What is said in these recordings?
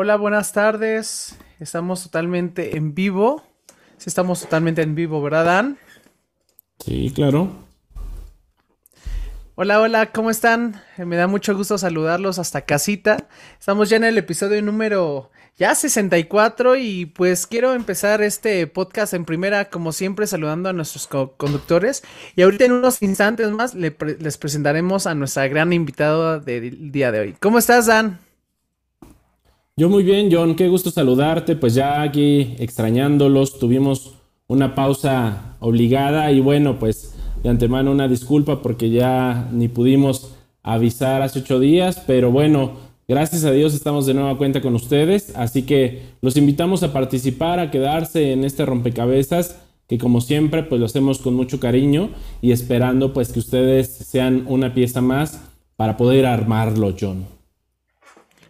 Hola, buenas tardes. Estamos totalmente en vivo. Sí, estamos totalmente en vivo, ¿verdad, Dan? Sí, claro. Hola, hola, ¿cómo están? Me da mucho gusto saludarlos hasta casita. Estamos ya en el episodio número ya 64 y pues quiero empezar este podcast en primera, como siempre, saludando a nuestros conductores. Y ahorita en unos instantes más les presentaremos a nuestra gran invitada del día de hoy. ¿Cómo estás, Dan? Yo muy bien, John, qué gusto saludarte. Pues ya aquí extrañándolos, tuvimos una pausa obligada y bueno, pues de antemano una disculpa porque ya ni pudimos avisar hace ocho días, pero bueno, gracias a Dios estamos de nueva cuenta con ustedes, así que los invitamos a participar, a quedarse en este rompecabezas que como siempre pues lo hacemos con mucho cariño y esperando pues que ustedes sean una pieza más para poder armarlo, John.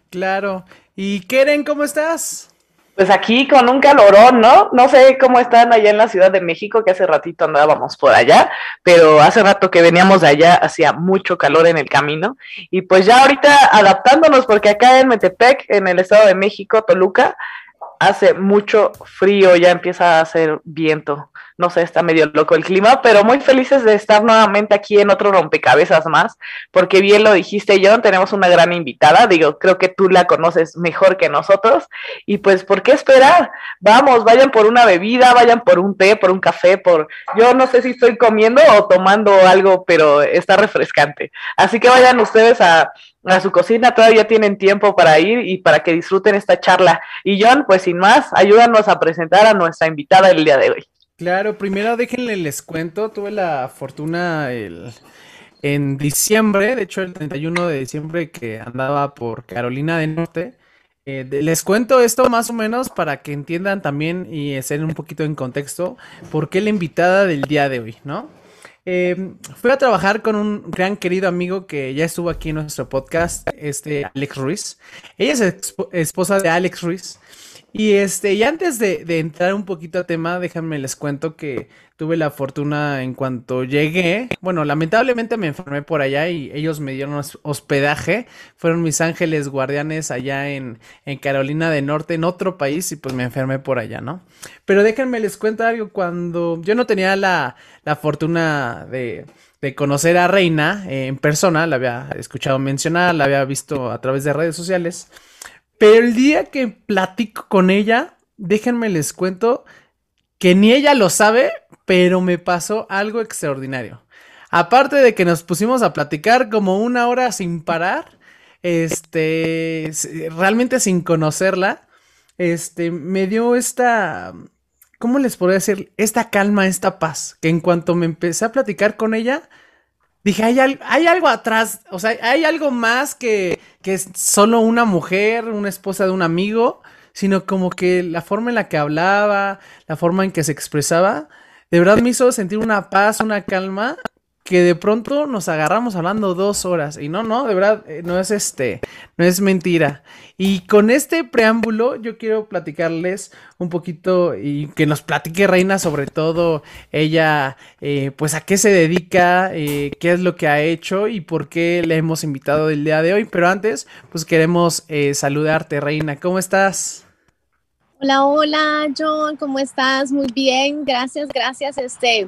Claro, ¿Y Keren, cómo estás? Pues aquí con un calorón, ¿no? No sé cómo están allá en la Ciudad de México, que hace ratito andábamos por allá, pero hace rato que veníamos de allá hacía mucho calor en el camino. Y pues ya ahorita adaptándonos, porque acá en Metepec, en el Estado de México, Toluca, hace mucho frío, ya empieza a hacer viento no sé, está medio loco el clima, pero muy felices de estar nuevamente aquí en otro rompecabezas más, porque bien lo dijiste, John, tenemos una gran invitada, digo, creo que tú la conoces mejor que nosotros, y pues, ¿por qué esperar? Vamos, vayan por una bebida, vayan por un té, por un café, por, yo no sé si estoy comiendo o tomando algo, pero está refrescante. Así que vayan ustedes a, a su cocina, todavía tienen tiempo para ir y para que disfruten esta charla. Y John, pues sin más, ayúdanos a presentar a nuestra invitada el día de hoy. Claro, primero déjenle les cuento, tuve la fortuna el, en diciembre, de hecho el 31 de diciembre que andaba por Carolina del Norte. Eh, les cuento esto más o menos para que entiendan también y estén un poquito en contexto por qué la invitada del día de hoy, ¿no? Eh, fui a trabajar con un gran querido amigo que ya estuvo aquí en nuestro podcast, este Alex Ruiz. Ella es esposa de Alex Ruiz. Y este, y antes de, entrar un poquito a tema, déjenme les cuento que tuve la fortuna en cuanto llegué. Bueno, lamentablemente me enfermé por allá y ellos me dieron hospedaje. Fueron mis ángeles guardianes allá en, Carolina del Norte, en otro país, y pues me enfermé por allá, ¿no? Pero déjenme les cuento algo. Cuando yo no tenía la, la fortuna de, de conocer a Reina eh, en persona, la había escuchado mencionar, la había visto a través de redes sociales. Pero el día que platico con ella, déjenme les cuento que ni ella lo sabe, pero me pasó algo extraordinario. Aparte de que nos pusimos a platicar como una hora sin parar, este, realmente sin conocerla, este, me dio esta, ¿cómo les podría decir? Esta calma, esta paz, que en cuanto me empecé a platicar con ella, dije, hay, hay algo atrás, o sea, hay algo más que, que es solo una mujer, una esposa de un amigo, sino como que la forma en la que hablaba, la forma en que se expresaba, de verdad me hizo sentir una paz, una calma que de pronto nos agarramos hablando dos horas. Y no, no, de verdad, eh, no es este, no es mentira. Y con este preámbulo, yo quiero platicarles un poquito y que nos platique Reina sobre todo ella, eh, pues a qué se dedica, eh, qué es lo que ha hecho y por qué le hemos invitado el día de hoy. Pero antes, pues queremos saludarte, Reina. ¿Cómo estás? Hola, hola, John, ¿cómo estás? Muy bien, gracias, gracias. Este,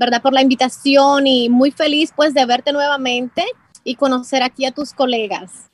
¿verdad? Por la invitación y muy feliz pues de verte nuevamente y conocer aquí a tus colegas.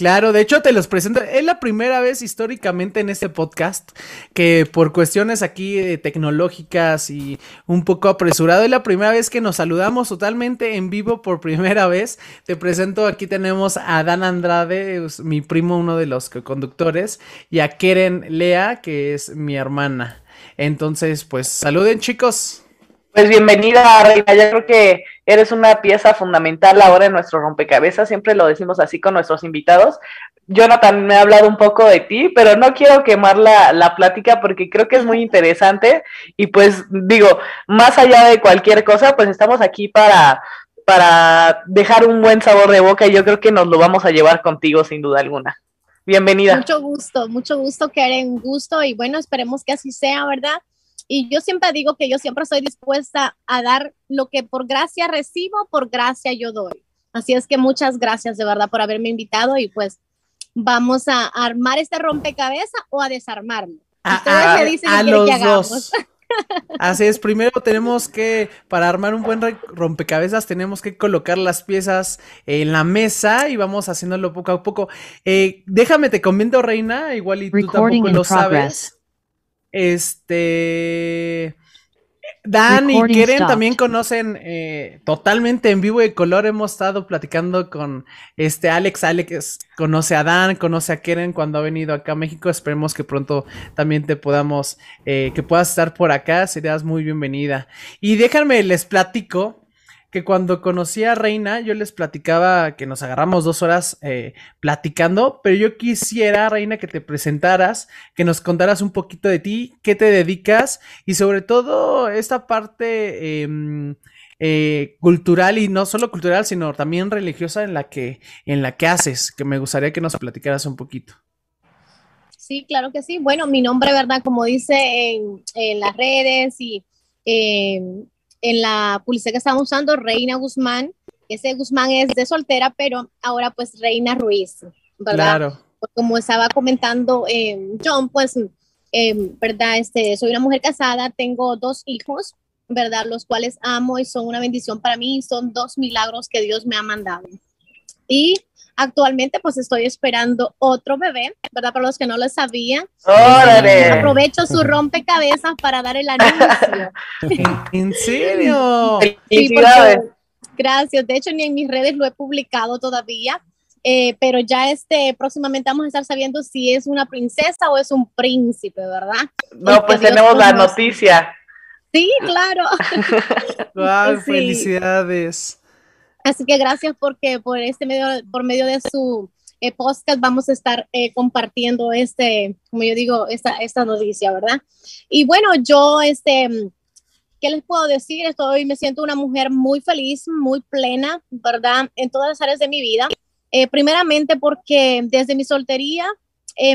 Claro, de hecho te los presento. Es la primera vez históricamente en este podcast que por cuestiones aquí eh, tecnológicas y un poco apresurado, es la primera vez que nos saludamos totalmente en vivo por primera vez. Te presento, aquí tenemos a Dan Andrade, mi primo, uno de los conductores, y a Keren Lea, que es mi hermana. Entonces, pues saluden chicos. Pues bienvenida, Reina. Yo creo que eres una pieza fundamental ahora en nuestro rompecabezas. Siempre lo decimos así con nuestros invitados. Jonathan me ha hablado un poco de ti, pero no quiero quemar la, la plática porque creo que es muy interesante. Y pues digo, más allá de cualquier cosa, pues estamos aquí para, para dejar un buen sabor de boca y yo creo que nos lo vamos a llevar contigo sin duda alguna. Bienvenida. Mucho gusto, mucho gusto, Karen, gusto y bueno, esperemos que así sea, ¿verdad? Y yo siempre digo que yo siempre estoy dispuesta a dar lo que por gracia recibo, por gracia yo doy. Así es que muchas gracias de verdad por haberme invitado y pues vamos a armar este rompecabezas o a desarmarlo. Ustedes me dicen a los que hagamos. Así es, primero tenemos que, para armar un buen rompecabezas, tenemos que colocar las piezas en la mesa y vamos haciéndolo poco a poco. Eh, déjame, te comento, Reina, igual y tú tampoco lo sabes. Este. Dan y Keren también conocen eh, totalmente en vivo y color. Hemos estado platicando con este Alex. Alex conoce a Dan, conoce a Keren cuando ha venido acá a México. Esperemos que pronto también te podamos, eh, que puedas estar por acá. Serías muy bienvenida. Y déjenme, les platico que cuando conocí a Reina, yo les platicaba que nos agarramos dos horas eh, platicando, pero yo quisiera, Reina, que te presentaras, que nos contaras un poquito de ti, qué te dedicas y sobre todo esta parte em, eh, cultural y no solo cultural, sino también religiosa en la que, en la que haces, que me gustaría que nos platicaras un poquito. Sí, claro que sí. Bueno, mi nombre, ¿verdad? Como dice en, en las redes y em, en la publicidad que estamos usando, Reina Guzmán. Ese Guzmán es de soltera, pero ahora pues Reina Ruiz, ¿verdad? Claro. Como estaba comentando eh, John, pues, eh, ¿verdad? Este, soy una mujer casada, tengo dos hijos, ¿verdad? Los cuales amo y son una bendición para mí, son dos milagros que Dios me ha mandado. Y actualmente pues estoy esperando otro bebé, ¿verdad? Para los que no lo sabían. Aprovecho su rompecabezas para dar el anuncio. ¿En serio? Sí, gracias. De hecho, ni en mis redes lo he publicado todavía. Eh, pero ya este próximamente vamos a estar sabiendo si es una princesa o es un príncipe, ¿verdad? No, pues tenemos la noticia. Sí, claro. wow, felicidades. Así que gracias porque por este medio, por medio de su eh, podcast vamos a estar eh, compartiendo este, como yo digo, esta, esta noticia, ¿verdad? Y bueno, yo, este, ¿qué les puedo decir? Estoy, me siento una mujer muy feliz, muy plena, ¿verdad? En todas las áreas de mi vida. Eh, primeramente porque desde mi soltería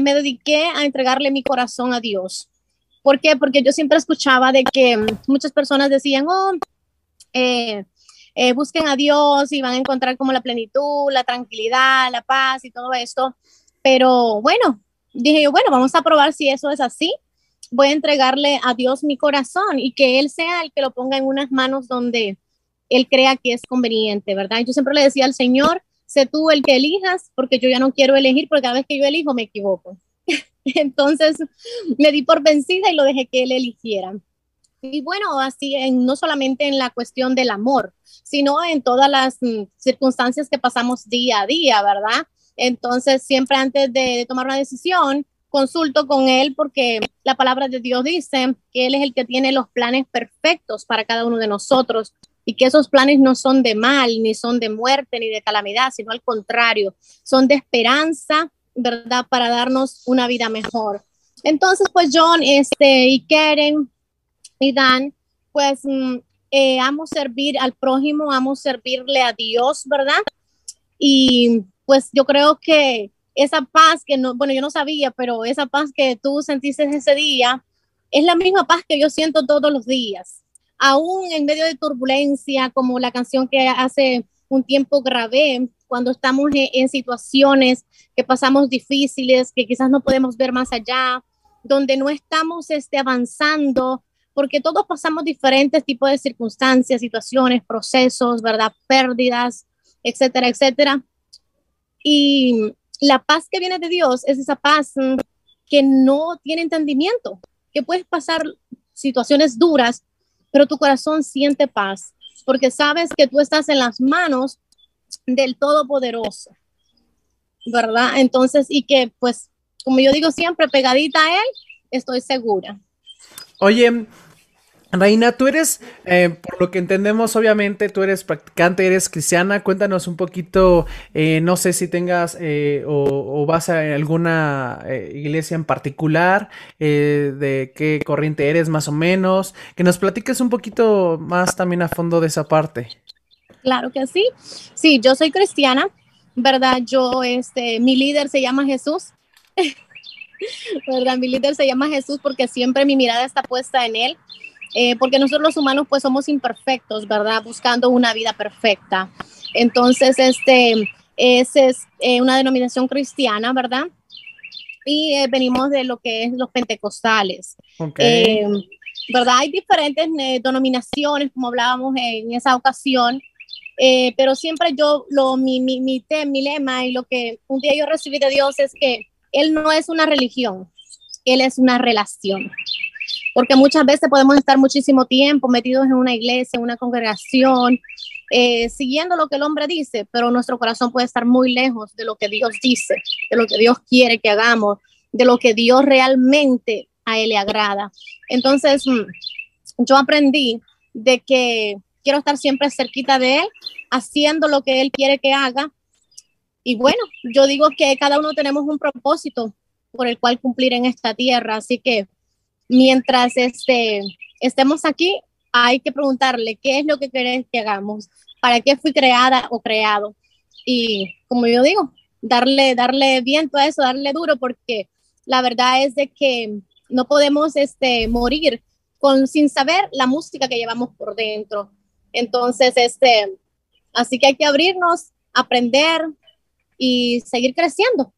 me dediqué a entregarle mi corazón a Dios. ¿Por qué? Porque yo siempre escuchaba de que muchas personas decían, oh, eh, eh, busquen a Dios y van a encontrar como la plenitud, la tranquilidad, la paz y todo esto. Pero bueno, dije yo, bueno, vamos a probar si eso es así. Voy a entregarle a Dios mi corazón y que Él sea el que lo ponga en unas manos donde Él crea que es conveniente, ¿verdad? Yo siempre le decía al Señor, sé tú el que elijas, porque yo ya no quiero elegir, porque cada vez que yo elijo me equivoco. Entonces me di por vencida y lo dejé que Él eligiera. Y bueno, así no solamente en la cuestión del amor, sino en todas las mm, circunstancias que pasamos día a día, ¿verdad? Entonces, siempre antes de, tomar una decisión, consulto con Él porque la palabra de Dios dice que Él es el que tiene los planes perfectos para cada uno de nosotros y que esos planes no son de mal, ni son de muerte, ni de calamidad, sino al contrario, son de esperanza, ¿verdad? Para darnos una vida mejor. Entonces, pues John este, y Karen, y Dan, pues mm, eh, amo servir al prójimo, amo servirle a Dios, ¿verdad? Y pues yo creo que esa paz que no, bueno, yo no sabía, pero esa paz que tú sentiste ese día es la misma paz que yo siento todos los días. Aún en medio de turbulencia, como la canción que hace un tiempo grabé, cuando estamos en, situaciones que pasamos difíciles, que quizás no podemos ver más allá, donde no estamos este, avanzando porque todos pasamos diferentes tipos de circunstancias, situaciones, procesos, ¿verdad? Pérdidas, etcétera, etcétera. Y la paz que viene de Dios es esa paz mm, que no tiene entendimiento, que puedes pasar situaciones duras, pero tu corazón siente paz, porque sabes que tú estás en las manos del Todopoderoso, ¿verdad? Entonces, y que pues, como yo digo siempre, pegadita a Él, estoy segura. Oye, Reina, tú eres, eh, por lo que entendemos, obviamente, tú eres practicante, eres cristiana. Cuéntanos un poquito, eh, no sé si tengas eh, o, vas a alguna iglesia en particular, de qué corriente eres más o menos, que nos platiques un poquito más también a fondo de esa parte. Claro que sí. Sí, yo soy cristiana, ¿verdad? Yo, este, mi líder se llama Jesús. ¿verdad? Mi líder se llama Jesús porque siempre mi mirada está puesta en él. Eh, porque nosotros los humanos pues somos imperfectos, ¿verdad? Buscando una vida perfecta. Entonces, este, es, es eh, una denominación cristiana, ¿verdad? Y eh, venimos de lo que es los pentecostales. ¿Verdad? Hay diferentes denominaciones, como hablábamos en esa ocasión, pero siempre yo, lo, mi, mi, mi, mi lema y lo que un día yo recibí de Dios es que Él no es una religión, Él es una relación porque muchas veces podemos estar muchísimo tiempo metidos en una iglesia, en una congregación, eh, siguiendo lo que el hombre dice, pero nuestro corazón puede estar muy lejos de lo que Dios dice, de lo que Dios quiere que hagamos, de lo que Dios realmente a Él le agrada. Entonces, mm, yo aprendí de que quiero estar siempre cerquita de Él, haciendo lo que Él quiere que haga. Y bueno, yo digo que cada uno tenemos un propósito por el cual cumplir en esta tierra, así que mientras este, estemos aquí, hay que preguntarle qué es lo que querés que hagamos, para qué fui creada o creado. Y como yo digo, darle, darle viento a eso, darle duro, porque la verdad es de que no podemos este, morir con, sin saber la música que llevamos por dentro. Entonces, este, así que hay que abrirnos, aprender y seguir creciendo.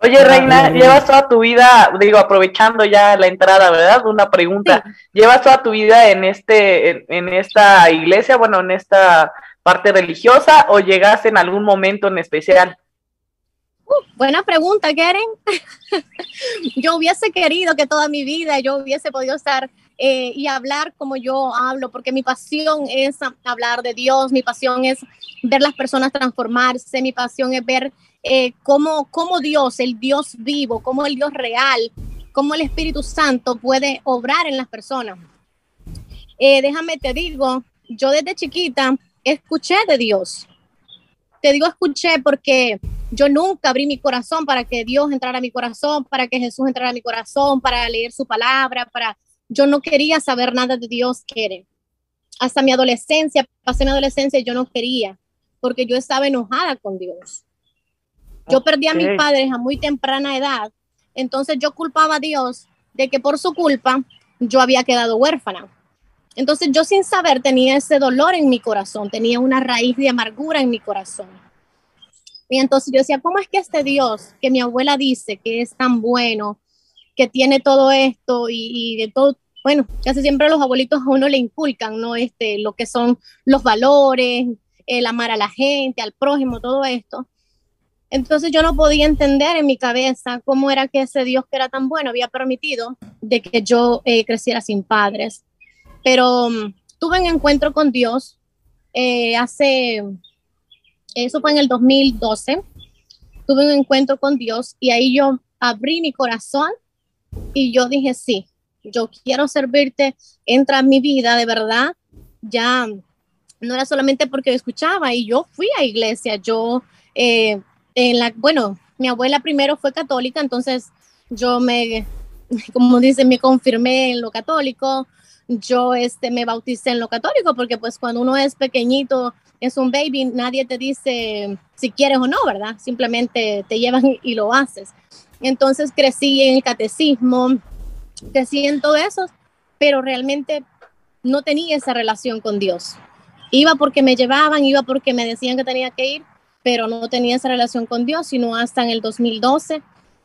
Oye, Reina, llevas toda tu vida, digo, aprovechando ya la entrada, ¿verdad? Una pregunta. ¿Llevas toda tu vida en este, en, esta iglesia, bueno, en esta parte religiosa, o llegaste en algún momento en especial? Uh, buena pregunta, Keren. yo hubiese querido que toda mi vida yo hubiese podido estar eh, y hablar como yo hablo, porque mi pasión es hablar de Dios, mi pasión es ver las personas transformarse, mi pasión es ver eh, cómo, Dios, el Dios vivo, cómo el Dios real, cómo el Espíritu Santo puede obrar en las personas. Eh, déjame te digo, yo desde chiquita escuché de Dios. Te digo escuché porque yo nunca abrí mi corazón para que Dios entrara a mi corazón, para que Jesús entrara a mi corazón, para leer su palabra, para yo no quería saber nada de Dios, quiere. Hasta mi adolescencia, pasé mi adolescencia yo no quería, porque yo estaba enojada con Dios. Yo perdí a mis padres a muy temprana edad, entonces yo culpaba a Dios de que por su culpa yo había quedado huérfana. Entonces yo sin saber tenía ese dolor en mi corazón, tenía una raíz de amargura en mi corazón. Y entonces yo decía, ¿cómo es que este Dios que mi abuela dice que es tan bueno, que tiene todo esto y, de todo, bueno, casi siempre los abuelitos a uno le inculcan, ¿no? Este, lo que son los valores, el amar a la gente, al prójimo, todo esto. Entonces yo no podía entender en mi cabeza cómo era que ese Dios que era tan bueno había permitido de que yo eh, creciera sin padres. Pero um, tuve un encuentro con Dios eh, hace, eso fue en el 2012, tuve un encuentro con Dios y ahí yo abrí mi corazón y yo dije, sí, yo quiero servirte, entra en mi vida de verdad. Ya no era solamente porque escuchaba y yo fui a iglesia, yo eh, en la, bueno, mi abuela primero fue católica, entonces yo me, como dice, me confirmé en lo católico, yo este, me bauticé en lo católico, porque pues cuando uno es pequeñito, es un baby, nadie te dice si quieres o no, ¿verdad? Simplemente te llevan y lo haces. Entonces crecí en el catecismo, crecí en todo eso, pero realmente no tenía esa relación con Dios. Iba porque me llevaban, iba porque me decían que tenía que ir, pero no tenía esa relación con Dios, sino hasta en el 2012,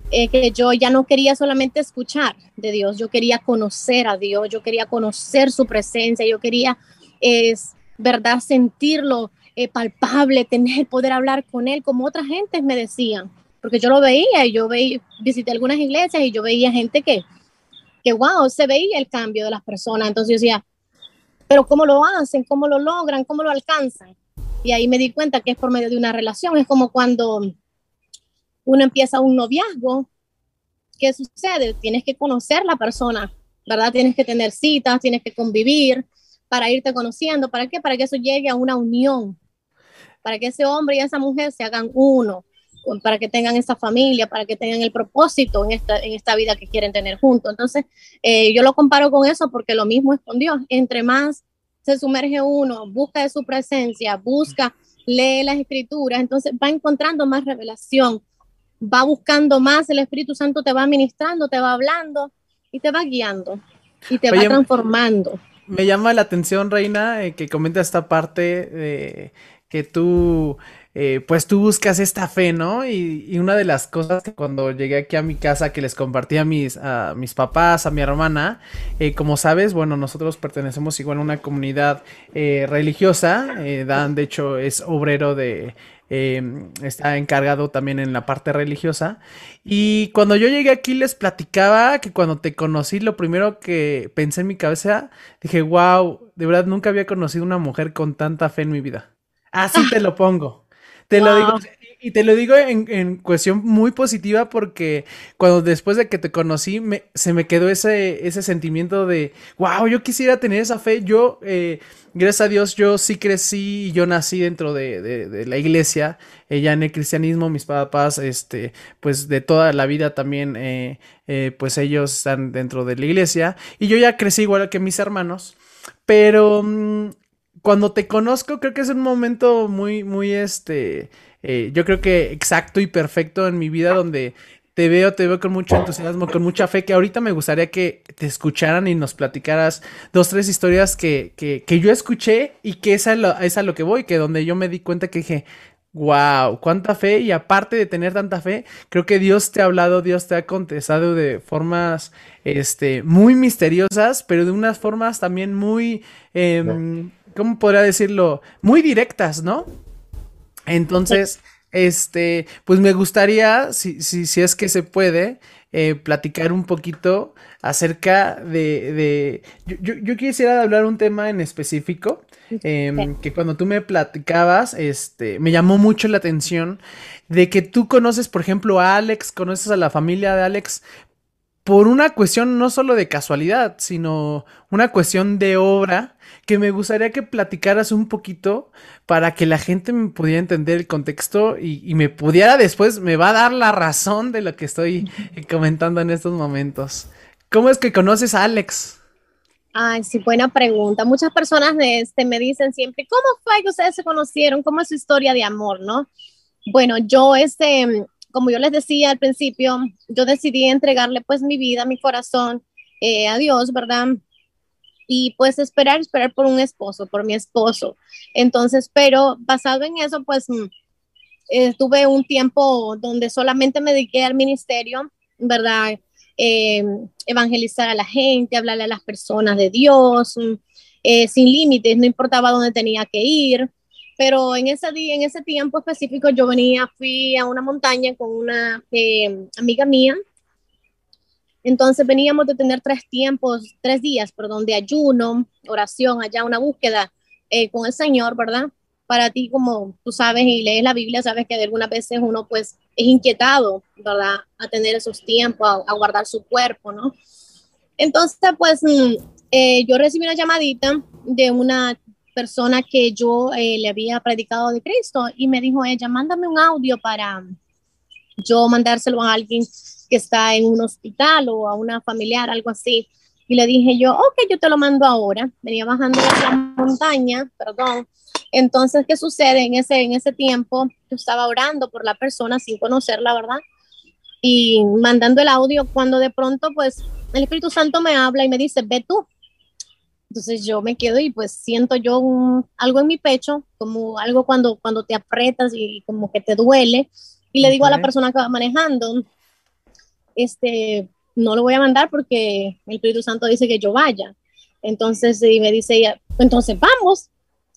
eh, que yo ya no quería solamente escuchar de Dios, yo quería conocer a Dios, yo quería conocer su presencia, yo quería, es verdad, sentirlo eh, palpable, tener, poder hablar con Él, como otras gentes me decían. porque yo lo veía y yo veía, visité algunas iglesias y yo veía gente que, que, wow, se veía el cambio de las personas. Entonces yo decía, pero ¿cómo lo hacen? ¿Cómo lo logran? ¿Cómo lo alcanzan? Y ahí me di cuenta que es por medio de una relación. Es como cuando uno empieza un noviazgo. ¿Qué sucede? Tienes que conocer la persona, ¿verdad? Tienes que tener citas, tienes que convivir para irte conociendo. ¿Para qué? Para que eso llegue a una unión. Para que ese hombre y esa mujer se hagan uno para que tengan esa familia, para que tengan el propósito en esta, en esta vida que quieren tener juntos. Entonces, eh, yo lo comparo con eso porque lo mismo es con Dios. Entre más se sumerge uno, busca de su presencia, busca, lee las escrituras, entonces va encontrando más revelación, va buscando más, el Espíritu Santo te va ministrando, te va hablando y te va guiando y te va transformando. Me llama la atención, Reina, eh, que comenta esta parte de que tú eh, pues tú buscas esta fe, ¿no? Y, una de las cosas que cuando llegué aquí a mi casa que les compartí a mis, a mis papás, a mi hermana, eh, como sabes, bueno, nosotros pertenecemos igual a una comunidad eh, religiosa, Dan de hecho es obrero de... Está encargado también en la parte religiosa. Y cuando yo llegué aquí les platicaba que cuando te conocí, lo primero que pensé en mi cabeza, dije, wow, de verdad nunca había conocido una mujer con tanta fe en mi vida. Así te lo pongo. Te lo digo, y te lo digo en, cuestión muy positiva porque cuando después de que te conocí me, se me quedó ese, ese sentimiento de, wow, yo quisiera tener esa fe. Yo, eh, gracias a Dios, yo sí crecí y yo nací dentro de, la iglesia, ella en el cristianismo, mis papás, este, pues de toda la vida también, eh, eh, pues ellos están dentro de la iglesia y yo ya crecí igual que mis hermanos. Pero mm, cuando te conozco, creo que es un momento muy, muy, este, eh, yo creo que exacto y perfecto en mi vida donde te veo, te veo con mucho entusiasmo, con mucha fe, que ahorita me gustaría que te escucharan y nos platicaras dos, tres historias que, que, que yo escuché y que es, a lo que voy, que donde yo me di cuenta que dije, Wow, cuánta fe y aparte de tener tanta fe, creo que Dios te ha hablado, Dios te ha contestado de formas este, muy misteriosas, pero de unas formas también muy, eh, ¿cómo podría decirlo? Muy directas, ¿no? Entonces, este, pues me gustaría, si, si, si es que se puede, eh, platicar un poquito acerca de, de yo, yo, quisiera hablar un tema en específico, em, que cuando tú me platicabas, este, me llamó mucho la atención de que tú conoces, por ejemplo, a Alex, conoces a la familia de Alex, por una cuestión no solo de casualidad, sino una cuestión de obra que me gustaría que platicaras un poquito para que la gente me pudiera entender el contexto y, me pudiera después, me va a dar la razón de lo que estoy comentando en estos momentos. ¿Cómo es que conoces a Alex? Ay, sí, buena pregunta. Muchas personas de este me dicen siempre, ¿cómo fue que ustedes se conocieron? ¿Cómo es su historia de amor, no? Bueno, yo este como yo les decía al principio, yo decidí entregarle pues mi vida, mi corazón eh, a Dios, ¿verdad? Y pues esperar, esperar por un esposo, por mi esposo. Entonces, pero basado en eso, pues mm, eh, tuve un tiempo donde solamente me dediqué al ministerio, ¿verdad? Eh, evangelizar a la gente, hablarle a las personas de Dios, mm, sin límites, no importaba dónde tenía que ir pero en ese día, en ese tiempo específico, yo venía, fui a una montaña con una eh, amiga mía. Entonces veníamos de tener tres tiempos, tres días, perdón, de ayuno, oración, allá una búsqueda eh, con el Señor, ¿verdad? Para ti, como tú sabes y lees la Biblia, sabes que algunas veces uno pues es inquietado, ¿verdad? A tener esos tiempos, a, guardar su cuerpo, ¿no? Entonces, pues mm, eh, yo recibí una llamadita de una persona que yo eh, le había predicado de Cristo y me dijo ella, mándame un audio para yo mandárselo a alguien que está en un hospital o a una familiar, algo así. Y le dije yo, ok, yo te lo mando ahora. Venía bajando la montaña, perdón. Entonces, ¿qué sucede? En ese, en ese tiempo yo estaba orando por la persona sin conocerla, ¿verdad? Y mandando el audio cuando de pronto, pues, el Espíritu Santo me habla y me dice, ve tú, entonces yo me quedo y pues siento yo algo en mi pecho, como algo cuando, cuando te aprietas y como que te duele. Y le digo a la persona que va manejando, este, no lo voy a mandar porque el Espíritu Santo dice que yo vaya. Entonces, y me dice ella, entonces vamos.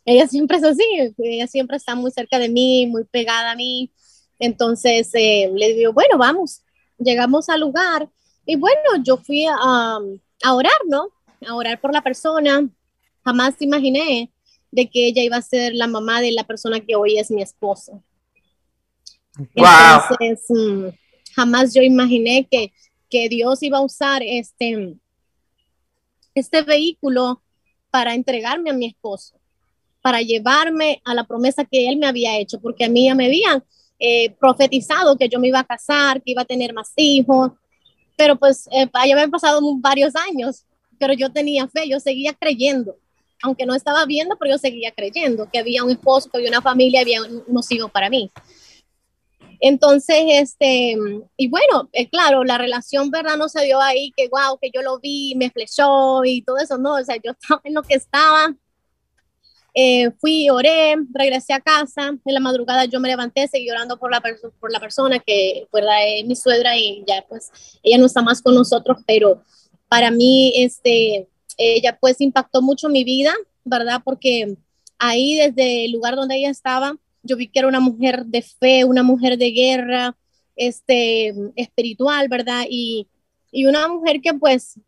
Ella siempre es así, ella siempre está muy cerca de mí, muy pegada a mí. Entonces eh, le digo, bueno, vamos, llegamos al lugar y bueno, yo fui a, a orar, ¿no? A orar por la persona. Jamás imaginé de que ella iba a ser la mamá de la persona que hoy es mi esposo. Entonces, mm, jamás yo imaginé que, que Dios iba a usar este, este vehículo para entregarme a mi esposo, para llevarme a la promesa que él me había hecho, porque a mí ya me habían eh, profetizado que yo me iba a casar, que iba a tener más hijos, pero pues eh, ya habían pasado varios años, pero yo tenía fe, yo seguía creyendo aunque no estaba viendo, pero yo seguía creyendo que había un esposo, que había una familia, había unos hijos para mí. Entonces, este, y bueno, eh, claro, la relación, ¿verdad? No se dio ahí, que wow, que yo lo vi, me flechó y todo eso, no, o sea, yo estaba en lo que estaba. Eh, fui, oré, regresé a casa, en la madrugada yo me levanté, seguí orando por la, por la persona que, ¿verdad? Es mi suegra y ya pues ella no está más con nosotros, pero para mí, este, ella pues impactó mucho mi vida, ¿verdad? Porque ahí desde el lugar donde ella estaba, yo vi que era una mujer de fe, una mujer de guerra, este, espiritual, ¿verdad? Y, y una mujer que pues,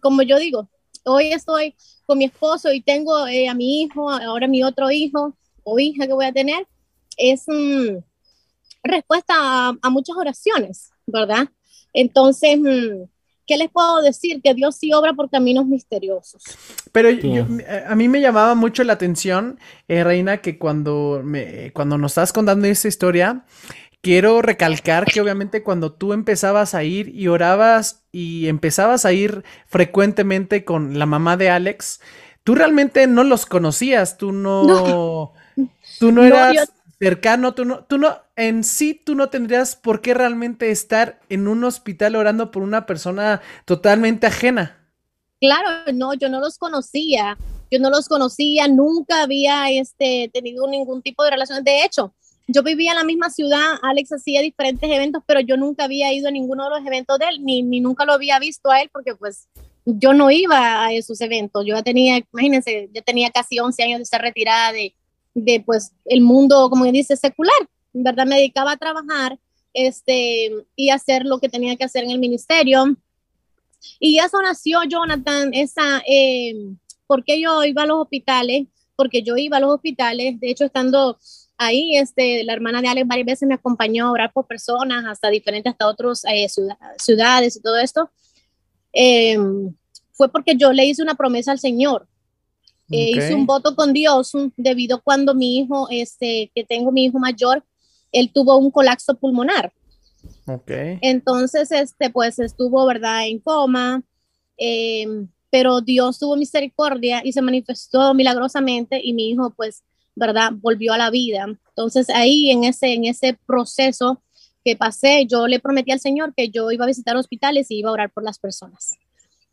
como yo digo, hoy estoy con mi esposo y tengo eh, a mi hijo, ahora mi otro hijo o hija que voy a tener, es mm, respuesta a, muchas oraciones, ¿verdad? Entonces, mm, ¿qué les puedo decir? Que Dios sí obra por caminos misteriosos. Pero a mí me llamaba mucho la atención, eh, Reina, que cuando, me, cuando nos estás contando esa historia, quiero recalcar que obviamente cuando tú empezabas a ir y orabas y empezabas a ir frecuentemente con la mamá de Alex, tú realmente no los conocías, tú no, tú no eras cercano, tú no, tú no, en sí tú no tendrías por qué realmente estar en un hospital orando por una persona totalmente ajena. Claro, no, yo no los conocía, yo no los conocía, nunca había este, tenido ningún tipo de relación. De hecho, yo vivía en la misma ciudad, Alex hacía diferentes eventos, pero yo nunca había ido a ninguno de los eventos de él, ni, ni nunca lo había visto a él, porque pues yo no iba a esos eventos. Yo ya tenía, imagínense, yo tenía casi 11 años de estar retirada de, de pues el mundo, como dice, secular, ¿verdad? Me dedicaba a trabajar este, y hacer lo que tenía que hacer en el ministerio. Y eso nació, Jonathan, esa, eh, porque yo iba a los hospitales, porque yo iba a los hospitales, de hecho, estando ahí, este, la hermana de Alex varias veces me acompañó a orar por personas, hasta diferentes, hasta otras eh, ciudades y todo esto. Em, fue porque yo le hice una promesa al Señor eh, hice un voto con Dios debido cuando mi hijo, este, que tengo mi hijo mayor, él tuvo un colapso pulmonar. Okay. Entonces, este, pues estuvo, ¿verdad?, en coma, em, pero Dios tuvo misericordia y se manifestó milagrosamente y mi hijo, pues, ¿verdad?, volvió a la vida. Entonces, ahí en ese, en ese proceso que pasé, yo le prometí al Señor que yo iba a visitar hospitales y iba a orar por las personas.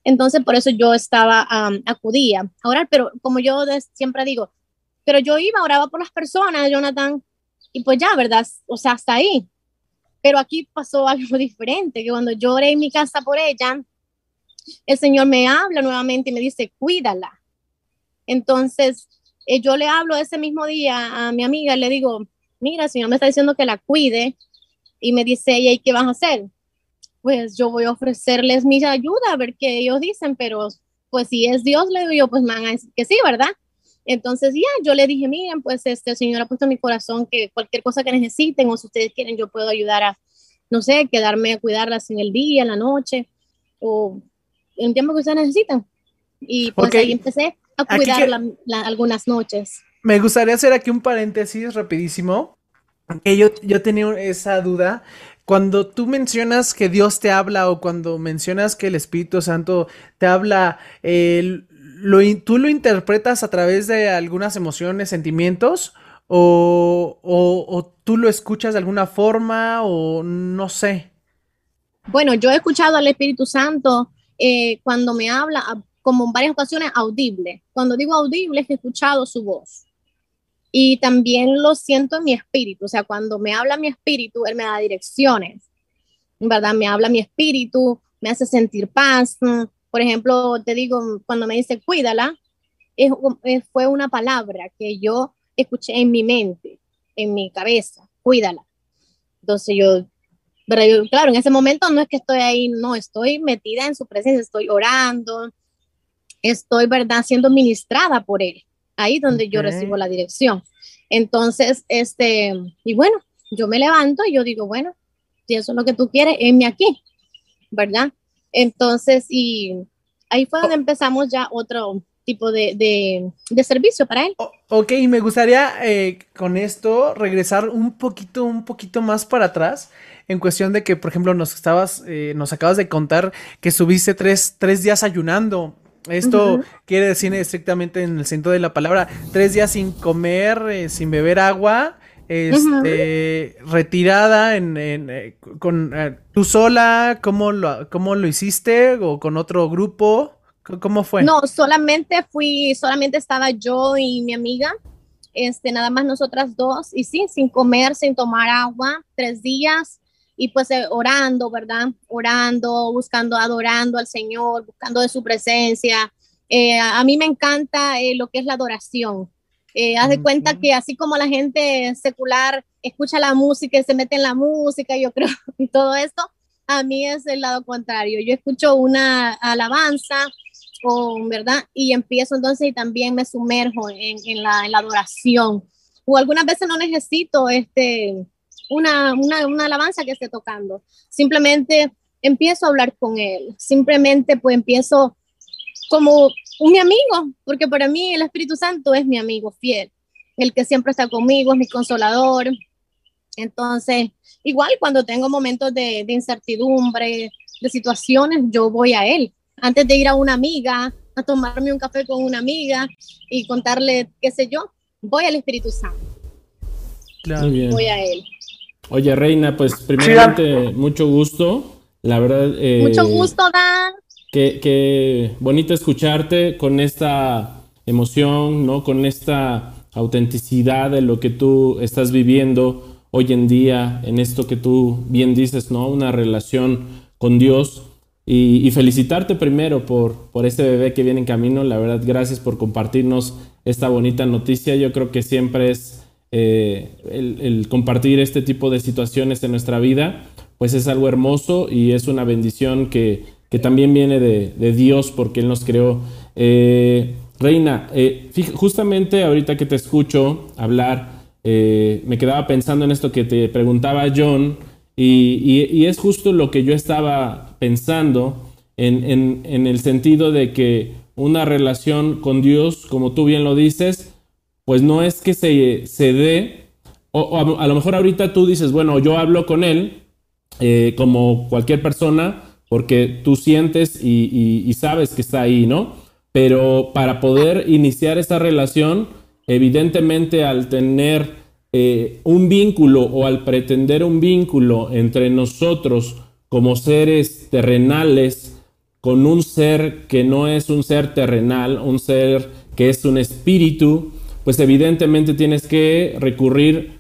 Entonces, por eso yo estaba, acudía a orar, pero como yo siempre digo, pero yo iba, oraba por las personas, Jonathan, y pues ya, ¿verdad? O sea, hasta ahí. Pero aquí pasó algo diferente, que cuando yo oré en mi casa por ella, el Señor me habla nuevamente y me dice, cuídala. Entonces, eh, yo le hablo ese mismo día a mi amiga, le digo, mira, el Señor me está diciendo que la cuide, y me dice ¿y qué vas a hacer? Pues yo voy a ofrecerles mi ayuda, a ver qué ellos dicen, pero pues si es Dios, le digo yo, pues me van a decir que sí, ¿verdad? Entonces ya, yo le dije, miren, pues este el Señor ha puesto en mi corazón que cualquier cosa que necesiten o si ustedes quieren, yo puedo ayudar a, no sé, quedarme a cuidarlas en el día, en la noche o en el tiempo que ustedes necesitan. Y pues ahí empecé a cuidar algunas noches. Me gustaría hacer aquí un paréntesis rapidísimo. Que yo, yo tenía esa duda cuando tú mencionas que Dios te habla o cuando mencionas que el Espíritu Santo te habla, ¿tú lo interpretas a través de algunas emociones, sentimientos? O, o, tú lo escuchas de alguna forma o no sé? Bueno, yo he escuchado al Espíritu Santo eh, cuando me habla, como en varias ocasiones, audible. Cuando digo audible es que he escuchado su voz y también lo siento en mi espíritu, o sea, cuando me habla mi espíritu, él me da direcciones, ¿verdad? Me habla mi espíritu, me hace sentir paz. Por ejemplo, te digo, cuando me dice cuídala, fue una palabra que yo escuché en mi mente, en mi cabeza, cuídala. Entonces yo, pero claro, en ese momento no es que estoy ahí, no, estoy metida en su presencia, estoy orando, estoy, ¿verdad?, siendo ministrada por él, ahí donde yo recibo la dirección. Entonces, este, y bueno, yo me levanto y yo digo, bueno, si eso es lo que tú quieres, enme aquí, ¿verdad? Entonces, y ahí fue donde empezamos ya otro tipo de, servicio para él. ok, me gustaría eh, con esto regresar un poquito, un poquito más para atrás en cuestión de que, por ejemplo, nos estabas, eh, nos acabas de contar que subiste tres, tres días ayunando. Esto quiere decir estrictamente en el sentido de la palabra, tres días sin comer, eh, sin beber agua, este, retirada en, en con tú sola, ¿cómo lo, ¿cómo lo hiciste? ¿O con otro grupo? ¿Cómo fue? No, solamente fui, solamente estaba yo y mi amiga, este, nada más nosotras dos, y sí, sin comer, sin tomar agua, tres días, y pues eh, orando, ¿verdad? Orando, buscando, adorando al Señor, buscando de su presencia. Eh, a mí me encanta eh, lo que es la adoración. haz de cuenta que así como la gente secular escucha la música y se mete en la música, yo creo, y todo esto, a mí es el lado contrario. Yo escucho una alabanza, ¿verdad? Y empiezo entonces y también me sumerjo en, la, adoración. O algunas veces no necesito este, una, una, alabanza que esté tocando. Simplemente empiezo a hablar con él. Simplemente pues empiezo como un mi amigo, porque para mí el Espíritu Santo es mi amigo fiel, el que siempre está conmigo, es mi consolador. Entonces, igual cuando tengo momentos de, de incertidumbre, de situaciones, yo voy a él antes de ir a una amiga, a tomarme un café con una amiga y contarle, qué sé yo, voy al Espíritu Santo. Claro. Voy a él. Oye, Reina, pues primeramente, mucho gusto. La verdad. Eh, mucho gusto, Dan. Qué, qué bonito escucharte con esta emoción, ¿no? Con esta autenticidad de lo que tú estás viviendo hoy en día, en esto que tú bien dices, ¿no? Una relación con Dios. Y, felicitarte primero por, por este bebé que viene en camino. La verdad, gracias por compartirnos esta bonita noticia. Yo creo que siempre es eh, el, compartir este tipo de situaciones en nuestra vida, pues es algo hermoso y es una bendición que, que también viene de, de, Dios porque Él nos creó. Eh, Reina, eh, justamente ahorita que te escucho hablar, me quedaba pensando en esto que te preguntaba John y, es justo lo que yo estaba pensando en, el sentido de que una relación con Dios, como tú bien lo dices, pues no es que se, se dé, o, a, lo mejor ahorita tú dices, bueno, yo hablo con Él eh, como cualquier persona, porque tú sientes y, sabes que está ahí, ¿no? Pero para poder iniciar esa relación, evidentemente al tener eh, un vínculo o al pretender un vínculo entre nosotros como seres terrenales con un ser que no es un ser terrenal, un ser que es un espíritu, pues evidentemente tienes que recurrir,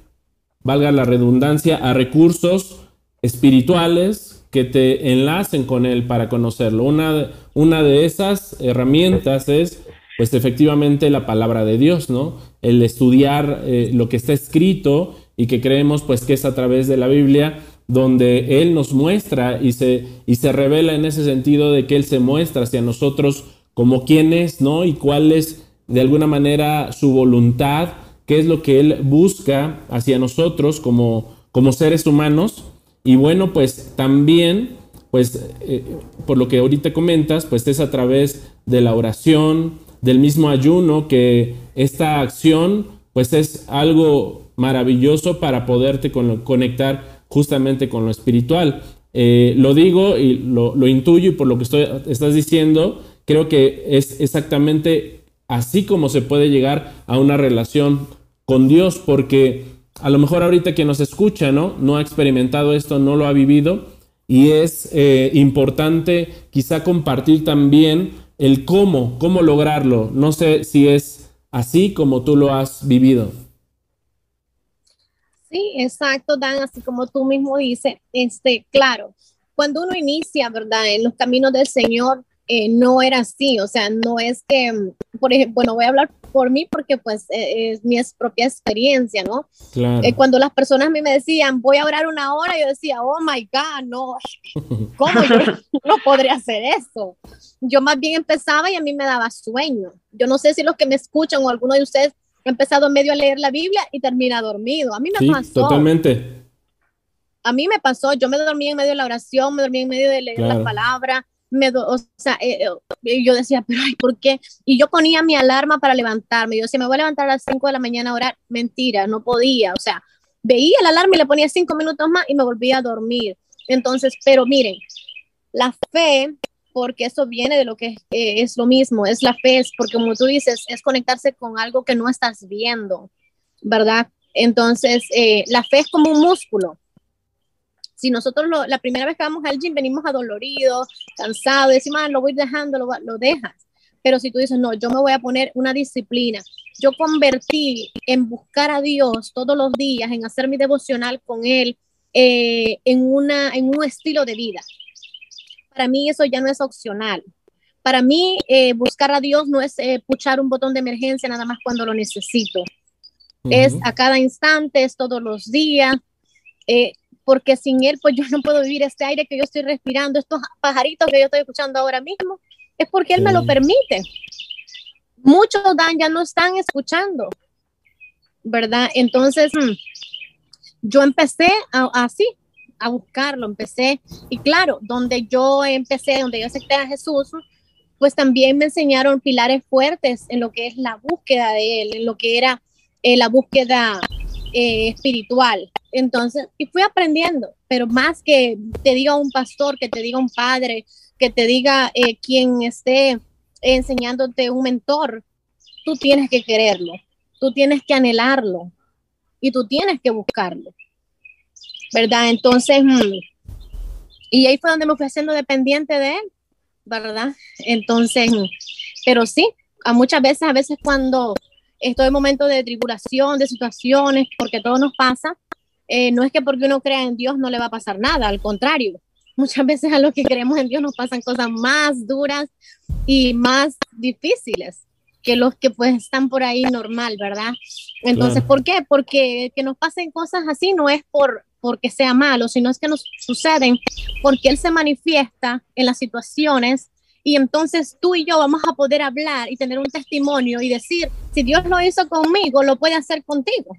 valga la redundancia, a recursos espirituales que te enlacen con él para conocerlo. Una, una de esas herramientas es pues efectivamente la palabra de Dios, ¿no? El estudiar eh, lo que está escrito y que creemos pues que es a través de la Biblia donde Él nos muestra y se, y se revela en ese sentido de que Él se muestra hacia nosotros como quién es, ¿no? Y cuál es de alguna manera su voluntad, qué es lo que Él busca hacia nosotros como, como seres humanos. Y bueno, pues también, pues eh, por lo que ahorita comentas, pues es a través de la oración, del mismo ayuno, que esta acción pues es algo maravilloso para poderte conectar justamente con lo espiritual. Eh, lo digo y lo, intuyo y por lo que estoy, estás diciendo, creo que es exactamente así como se puede llegar a una relación con Dios, porque a lo mejor ahorita que nos escucha, ¿no? No ha experimentado esto, no lo ha vivido, y es eh, importante quizá compartir también el cómo, cómo lograrlo. No sé si es así como tú lo has vivido. Sí, exacto, Dan, así como tú mismo dices, este, claro, cuando uno inicia, ¿verdad? En los caminos del Señor, eh, no era así, o sea, no es que, por ejemplo, bueno, voy a hablar por mí porque pues e, es mi propia experiencia, ¿no? Eh, cuando las personas a mí me decían, voy a orar una hora, yo decía, oh my God, no, ¿cómo yo no podría hacer eso? Yo más bien empezaba y a mí me daba sueño. Yo no sé si los que me escuchan o alguno de ustedes ha empezado medio a leer la Biblia y termina dormido. A mí me sí, pasó. Totalmente. A mí me pasó, yo me dormí en medio de la oración, me dormí en medio de leer la palabra, me o sea, eh, eh, yo decía, pero ay, ¿por qué? Y yo ponía mi alarma para levantarme. Yo decía, me voy a levantar a las 5 de la mañana a orar. Mentira, no podía. O sea, veía el alarma y le ponía 5 minutos más y me volvía a dormir. Entonces, pero miren, la fe, porque eso viene de lo que eh, es lo mismo, es la fe, porque como tú dices, es conectarse con algo que no estás viendo, ¿verdad? Entonces, la fe es como un músculo si nosotros la primera vez que vamos al gym venimos adoloridos, cansados, decimos, ah, lo voy dejando, lo, lo dejas. Pero si tú dices, no, yo me voy a poner una disciplina, yo convertí en buscar a Dios todos los días, en hacer mi devocional con Él, eh, en, una, en un estilo de vida. Para mí eso ya no es opcional. Para mí eh, buscar a Dios no es eh, puchar un botón de emergencia nada más cuando lo necesito. Es a cada instante, es todos los días. Porque sin él pues yo no puedo vivir este aire que yo estoy respirando, estos pajaritos que yo estoy escuchando ahora mismo, es porque él me lo permite. Muchos Dan ya no están escuchando, ¿verdad? Entonces, mm, yo empecé así, a buscarlo, empecé, y claro, donde yo empecé, donde yo acepté a Jesús, pues también me enseñaron pilares fuertes en lo que es la búsqueda de Él, en lo que era eh, la búsqueda eh, espiritual. Entonces, y fui aprendiendo, pero más que te diga un pastor, que te diga un padre, que te diga eh, quien esté enseñándote un mentor, tú tienes que quererlo, tú tienes que anhelarlo y tú tienes que buscarlo, ¿verdad? Entonces, mm, y ahí fue donde me fui haciendo dependiente de él, ¿verdad? Entonces, mm, pero sí, a muchas veces, a veces cuando estoy en momentos de tribulación, de situaciones, porque todo nos pasa. Eh, no es que porque uno crea en Dios no le va a pasar nada, al contrario. Muchas veces a los que creemos en Dios nos pasan cosas más duras y más difíciles que los que pues están por ahí normal, ¿verdad? Entonces, ¿por qué? Porque que nos pasen cosas así no es por porque sea malo, sino es que nos suceden porque Él se manifiesta en las situaciones y entonces tú y yo vamos a poder hablar y tener un testimonio y decir, si Dios lo hizo conmigo, lo puede hacer contigo.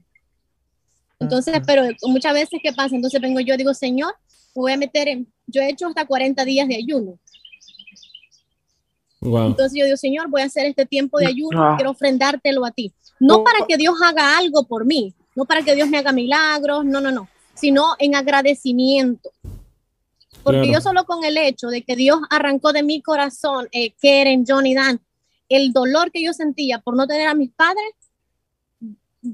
Entonces, pero muchas veces, ¿qué pasa? Entonces vengo yo, digo, Señor, me voy a meter en, yo he hecho hasta 40 días de ayuno. Entonces yo digo, Señor, voy a hacer este tiempo de ayuno, quiero ofrendártelo a ti. No para que Dios haga algo por mí, no para que Dios me haga milagros, no, no, no, sino en agradecimiento. Porque yo solo con el hecho de que Dios arrancó de mi corazón, eh, Keren, John y Dan, el dolor que yo sentía por no tener a mis padres,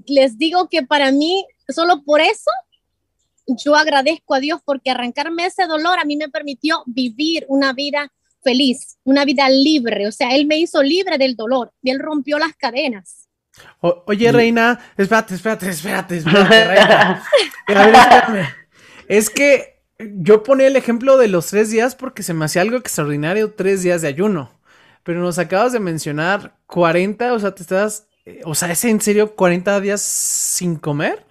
les digo que para mí, solo por eso, yo agradezco a Dios porque arrancarme ese dolor a mí me permitió vivir una vida feliz, una vida libre. O sea, Él me hizo libre del dolor y Él rompió las cadenas. oye, Reina, espérate, espérate, espérate, espérate, Reina. A ver, espérame. Es que yo ponía el ejemplo de los tres días porque se me hacía algo extraordinario, tres días de ayuno. Pero nos acabas de mencionar 40, o sea, te estás, eh, o sea, ¿es en serio 40 días sin comer?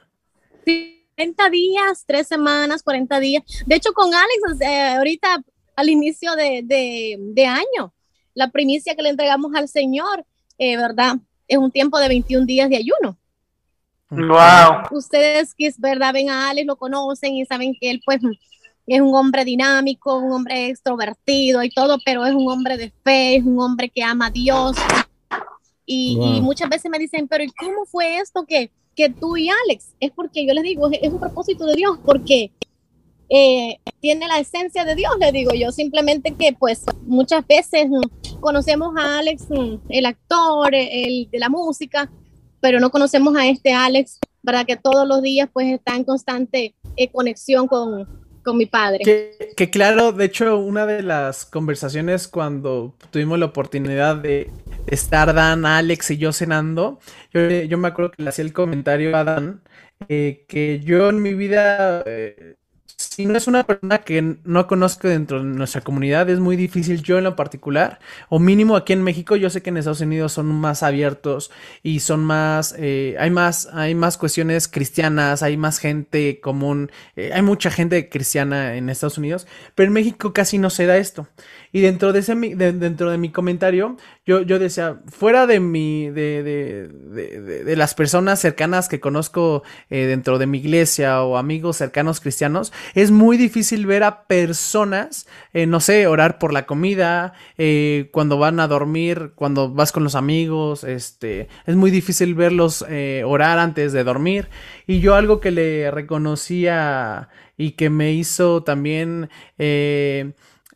Sí, 40 días, tres semanas, 40 días. De hecho, con Alex, ahorita al inicio de, año, la primicia que le entregamos al Señor, eh, ¿verdad? Es un tiempo de 21 días de ayuno. Wow. Ustedes que es verdad, ven a Alex, lo conocen y saben que él pues es un hombre dinámico, un hombre extrovertido y todo, pero es un hombre de fe, es un hombre que ama a Dios. Y, muchas veces me dicen, pero ¿y cómo fue esto que, que tú y Alex? Es porque yo les digo, es, un propósito de Dios, porque eh, tiene la esencia de Dios, le digo yo, simplemente que pues muchas veces mm, conocemos a Alex, mm, el actor, el de la música, pero no conocemos a este Alex, ¿verdad? Que todos los días pues está en constante eh, conexión con, mi padre. Que, claro, de hecho, una de las conversaciones cuando tuvimos la oportunidad de estar Dan, Alex y yo cenando, yo, me acuerdo que le hacía el comentario a Dan eh, que yo en mi vida, eh, si no es una persona que no conozco dentro de nuestra comunidad, es muy difícil yo en lo particular, o mínimo aquí en México, yo sé que en Estados Unidos son más abiertos y son más, eh, hay más, hay más cuestiones cristianas, hay más gente común, eh, hay mucha gente cristiana en Estados Unidos, pero en México casi no se da esto. Y dentro de ese dentro de mi comentario, yo, yo decía, fuera de mi, de, de, de, las personas cercanas que conozco eh, dentro de mi iglesia o amigos cercanos cristianos, es muy difícil ver a personas, eh, no sé, orar por la comida, eh, cuando van a dormir, cuando vas con los amigos, este, es muy difícil verlos orar antes de dormir. Y yo algo que le reconocía y que me hizo también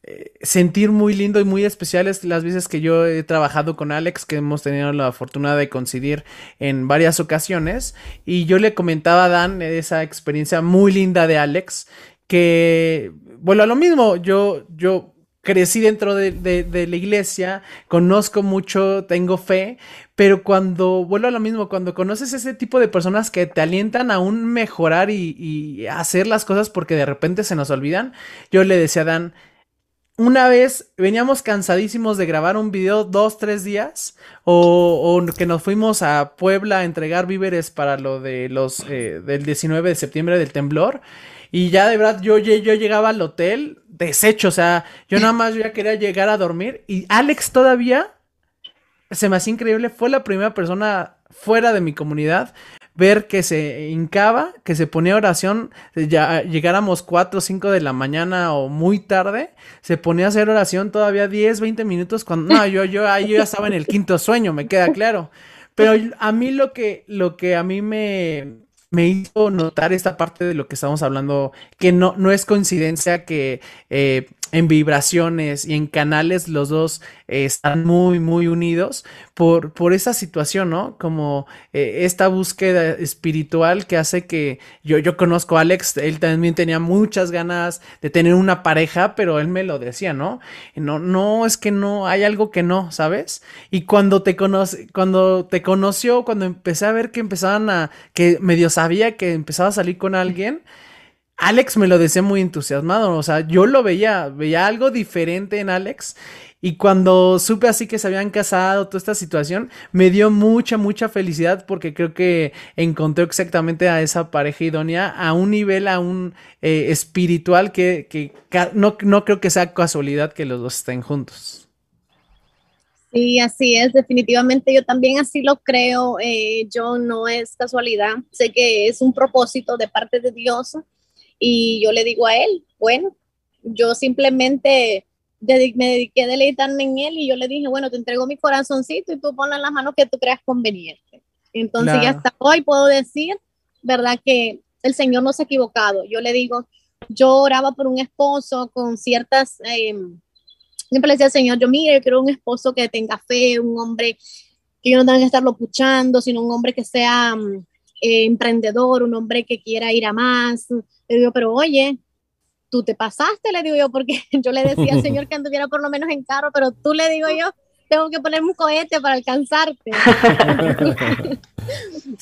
eh, sentir muy lindo y muy especial es las veces que yo he trabajado con Alex, que hemos tenido la fortuna de coincidir en varias ocasiones. Y yo le comentaba a Dan esa experiencia muy linda de Alex, que, bueno, a lo mismo, yo, yo crecí dentro de, la iglesia, conozco mucho, tengo fe, pero cuando, vuelvo a lo mismo, cuando conoces ese tipo de personas que te alientan a aún mejorar y, y hacer las cosas porque de repente se nos olvidan, yo le decía a Dan, una vez veníamos cansadísimos de grabar un video dos, tres días, o, que nos fuimos a Puebla a entregar víveres para lo de los eh, del 19 de septiembre del temblor. Y ya de verdad yo, yo llegaba al hotel deshecho, o sea, yo nada más ya quería llegar a dormir. Y Alex todavía, se me hacía increíble, fue la primera persona fuera de mi comunidad ver que se hincaba, que se ponía oración, ya llegáramos 4 o 5 de la mañana o muy tarde, se ponía a hacer oración todavía 10, 20 minutos cuando no, yo yo ahí yo ya estaba en el quinto sueño, me queda claro. Pero a mí lo que lo que a mí me me hizo notar esta parte de lo que estamos hablando, que no, no es coincidencia que eh, en vibraciones y en canales los dos eh, están muy, muy unidos por, por esa situación, ¿no? Como eh, esta búsqueda espiritual que hace que yo, yo conozco a Alex, él también tenía muchas ganas de tener una pareja, pero él me lo decía, ¿no? No, no, es que no, hay algo que no, ¿sabes? Y cuando te conoce, cuando te conoció, cuando empecé a ver que empezaban a, que medio sabía que empezaba a salir con alguien, Alex me lo decía muy entusiasmado, o sea, yo lo veía, veía algo diferente en Alex y cuando supe así que se habían casado, toda esta situación, me dio mucha, mucha felicidad porque creo que encontré exactamente a esa pareja idónea a un nivel, a un eh, espiritual que, no, no creo que sea casualidad que los dos estén juntos. Sí, así es, definitivamente yo también así lo creo, eh, yo no es casualidad, sé que es un propósito de parte de Dios y yo le digo a él, bueno, yo simplemente me dediqué a deleitarme en él y yo le dije, bueno, te entrego mi corazoncito y tú ponle en las manos que tú creas conveniente. Entonces ya hasta hoy puedo decir, ¿verdad? Que el Señor no se ha equivocado. Yo le digo, yo oraba por un esposo con ciertas, em, siempre le decía al Señor, yo mire, yo quiero un esposo que tenga fe, un hombre que yo no tenga que estarlo puchando, sino un hombre que sea mm, eh, emprendedor, un hombre que quiera ir a más, le digo, pero oye, tú te pasaste, le digo yo, porque yo le decía al Señor que anduviera por lo menos en carro, pero tú le digo yo, tengo que ponerme un cohete para alcanzarte.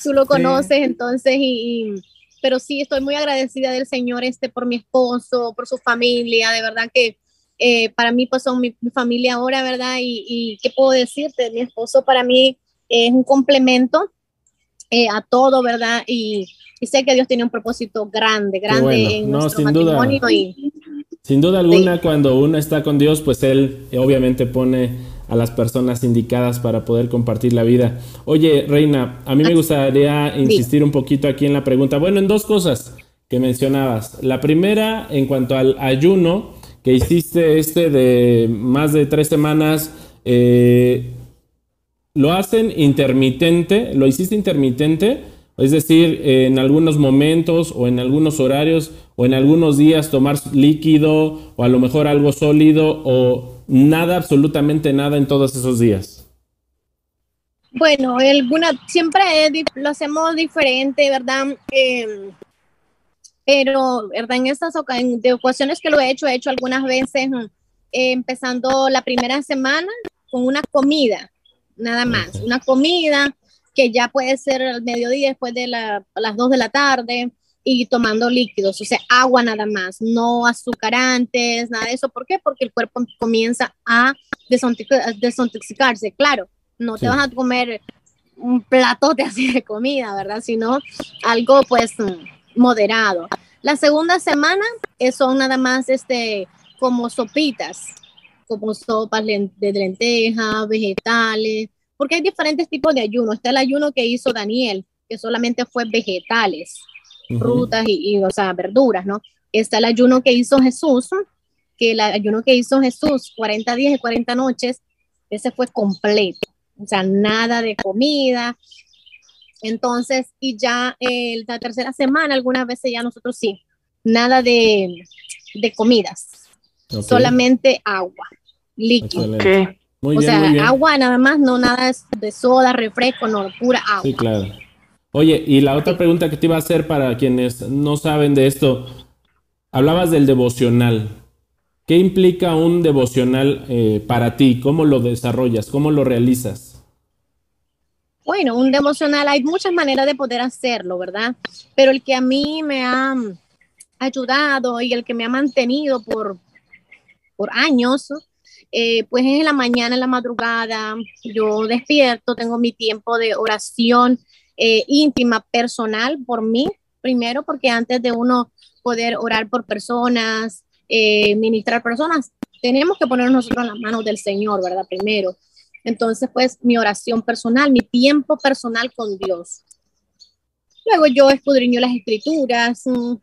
tú lo conoces, entonces, y, pero sí, estoy muy agradecida del Señor este por mi esposo, por su familia, de verdad que eh, para mí pues son mi, familia ahora, ¿verdad? Y, y, qué puedo decirte, mi esposo para mí es un complemento eh, a todo, ¿verdad? Y, y sé que Dios tiene un propósito grande, grande en no, sin matrimonio duda. Y, sin duda alguna, cuando uno está con Dios, pues Él obviamente pone a las personas indicadas para poder compartir la vida. Oye, Reina, a mí me gustaría insistir un poquito aquí en la pregunta. Bueno, en dos cosas que mencionabas. La primera, en cuanto al ayuno que hiciste este de más de tres semanas, eh, ¿lo hacen intermitente? ¿Lo hiciste intermitente? Es decir, en algunos momentos o en algunos horarios o en algunos días tomar líquido o a lo mejor algo sólido o nada, absolutamente nada en todos esos días. Bueno, alguna, siempre lo hacemos diferente, ¿verdad? Em, pero, ¿verdad? En estas ocasiones que lo he hecho, he hecho algunas veces mm, empezando la primera semana con una comida, nada más, una comida que ya puede ser al mediodía después de las 2 de la tarde, y tomando líquidos, o sea, agua nada más, no azucarantes, nada de eso. ¿Por qué? Porque el cuerpo comienza a desintoxicarse. Claro, no te vas a comer un platote así de comida, ¿verdad? Sino algo pues moderado. La segunda semana eh, son nada más este como sopitas, como sopas de lentejas, vegetales, porque hay diferentes tipos de ayuno. Está el ayuno que hizo Daniel, que solamente fue vegetales, frutas y, o sea, verduras, ¿no? Está el ayuno que hizo Jesús, que el ayuno que hizo Jesús, 40 días y 40 noches, ese fue completo, o sea, nada de comida. Entonces, y ya eh, la tercera semana, algunas veces ya nosotros sí, nada de, de comidas, solamente agua, líquido. O sea, agua nada más, no nada de soda, refresco, no, pura agua. Sí, claro. Oye, y la otra pregunta que te iba a hacer para quienes no saben de esto, hablabas del devocional. ¿Qué implica un devocional eh, para ti? ¿Cómo lo desarrollas? ¿Cómo lo realizas? Bueno, un devocional, hay muchas maneras de poder hacerlo, ¿verdad? Pero el que a mí me ha ayudado y el que me ha mantenido por, por años, eh, pues es en la mañana, en la madrugada, yo despierto, tengo mi tiempo de oración eh, íntima, personal por mí, primero, porque antes de uno poder orar por personas, eh, ministrar personas, tenemos que poner nosotros en las manos del Señor, ¿verdad? Primero. Entonces, pues mi oración personal, mi tiempo personal con Dios. Luego yo escudriño las escrituras, mm,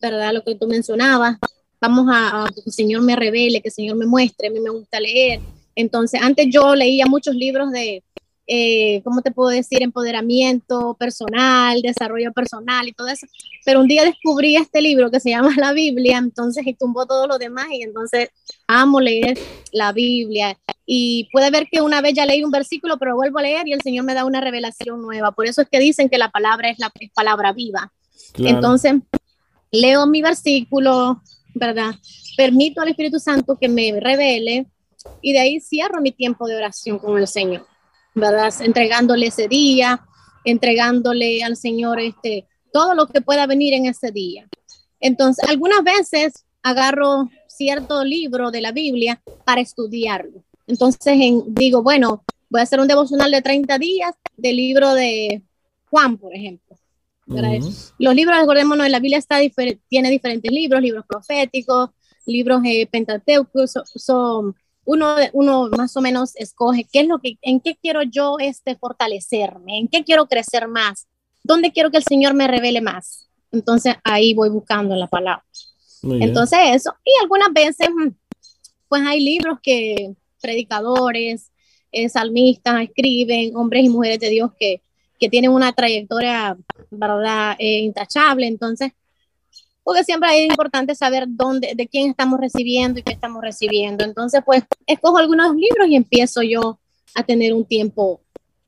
¿verdad? Lo que tú mencionabas. Vamos a, que el Señor me revele, que el Señor me muestre, a mí me gusta leer. Entonces, antes yo leía muchos libros de, eh, ¿cómo te puedo decir? Empoderamiento personal, desarrollo personal y todo eso. Pero un día descubrí este libro que se llama La Biblia, entonces y tumbó todo lo demás y entonces amo leer la Biblia. Y puede ver que una vez ya leí un versículo, pero vuelvo a leer y el Señor me da una revelación nueva. Por eso es que dicen que la palabra es la palabra viva. Entonces, leo mi versículo, ¿verdad? Permito al Espíritu Santo que me revele y de ahí cierro mi tiempo de oración con el Señor. ¿verdad? Entregándole ese día, entregándole al Señor este, todo lo que pueda venir en ese día. Entonces, algunas veces agarro cierto libro de la Biblia para estudiarlo. Entonces, digo, bueno, voy a hacer un devocional de 30 días del libro de Juan, por ejemplo. Los libros, acordémonos, la Biblia está tiene diferentes libros, libros proféticos, libros eh, pentateucos, son uno, uno más o menos escoge qué es lo que, en qué quiero yo este, fortalecerme, en qué quiero crecer más, dónde quiero que el Señor me revele más. Entonces ahí voy buscando la palabra. Entonces eso, y algunas veces, mm, pues hay libros que predicadores, eh, salmistas escriben, hombres y mujeres de Dios que, que tienen una trayectoria, ¿verdad?, eh, intachable. Entonces, porque siempre es importante saber dónde, de quién estamos recibiendo y qué estamos recibiendo. Entonces, pues, escojo algunos libros y empiezo yo a tener un tiempo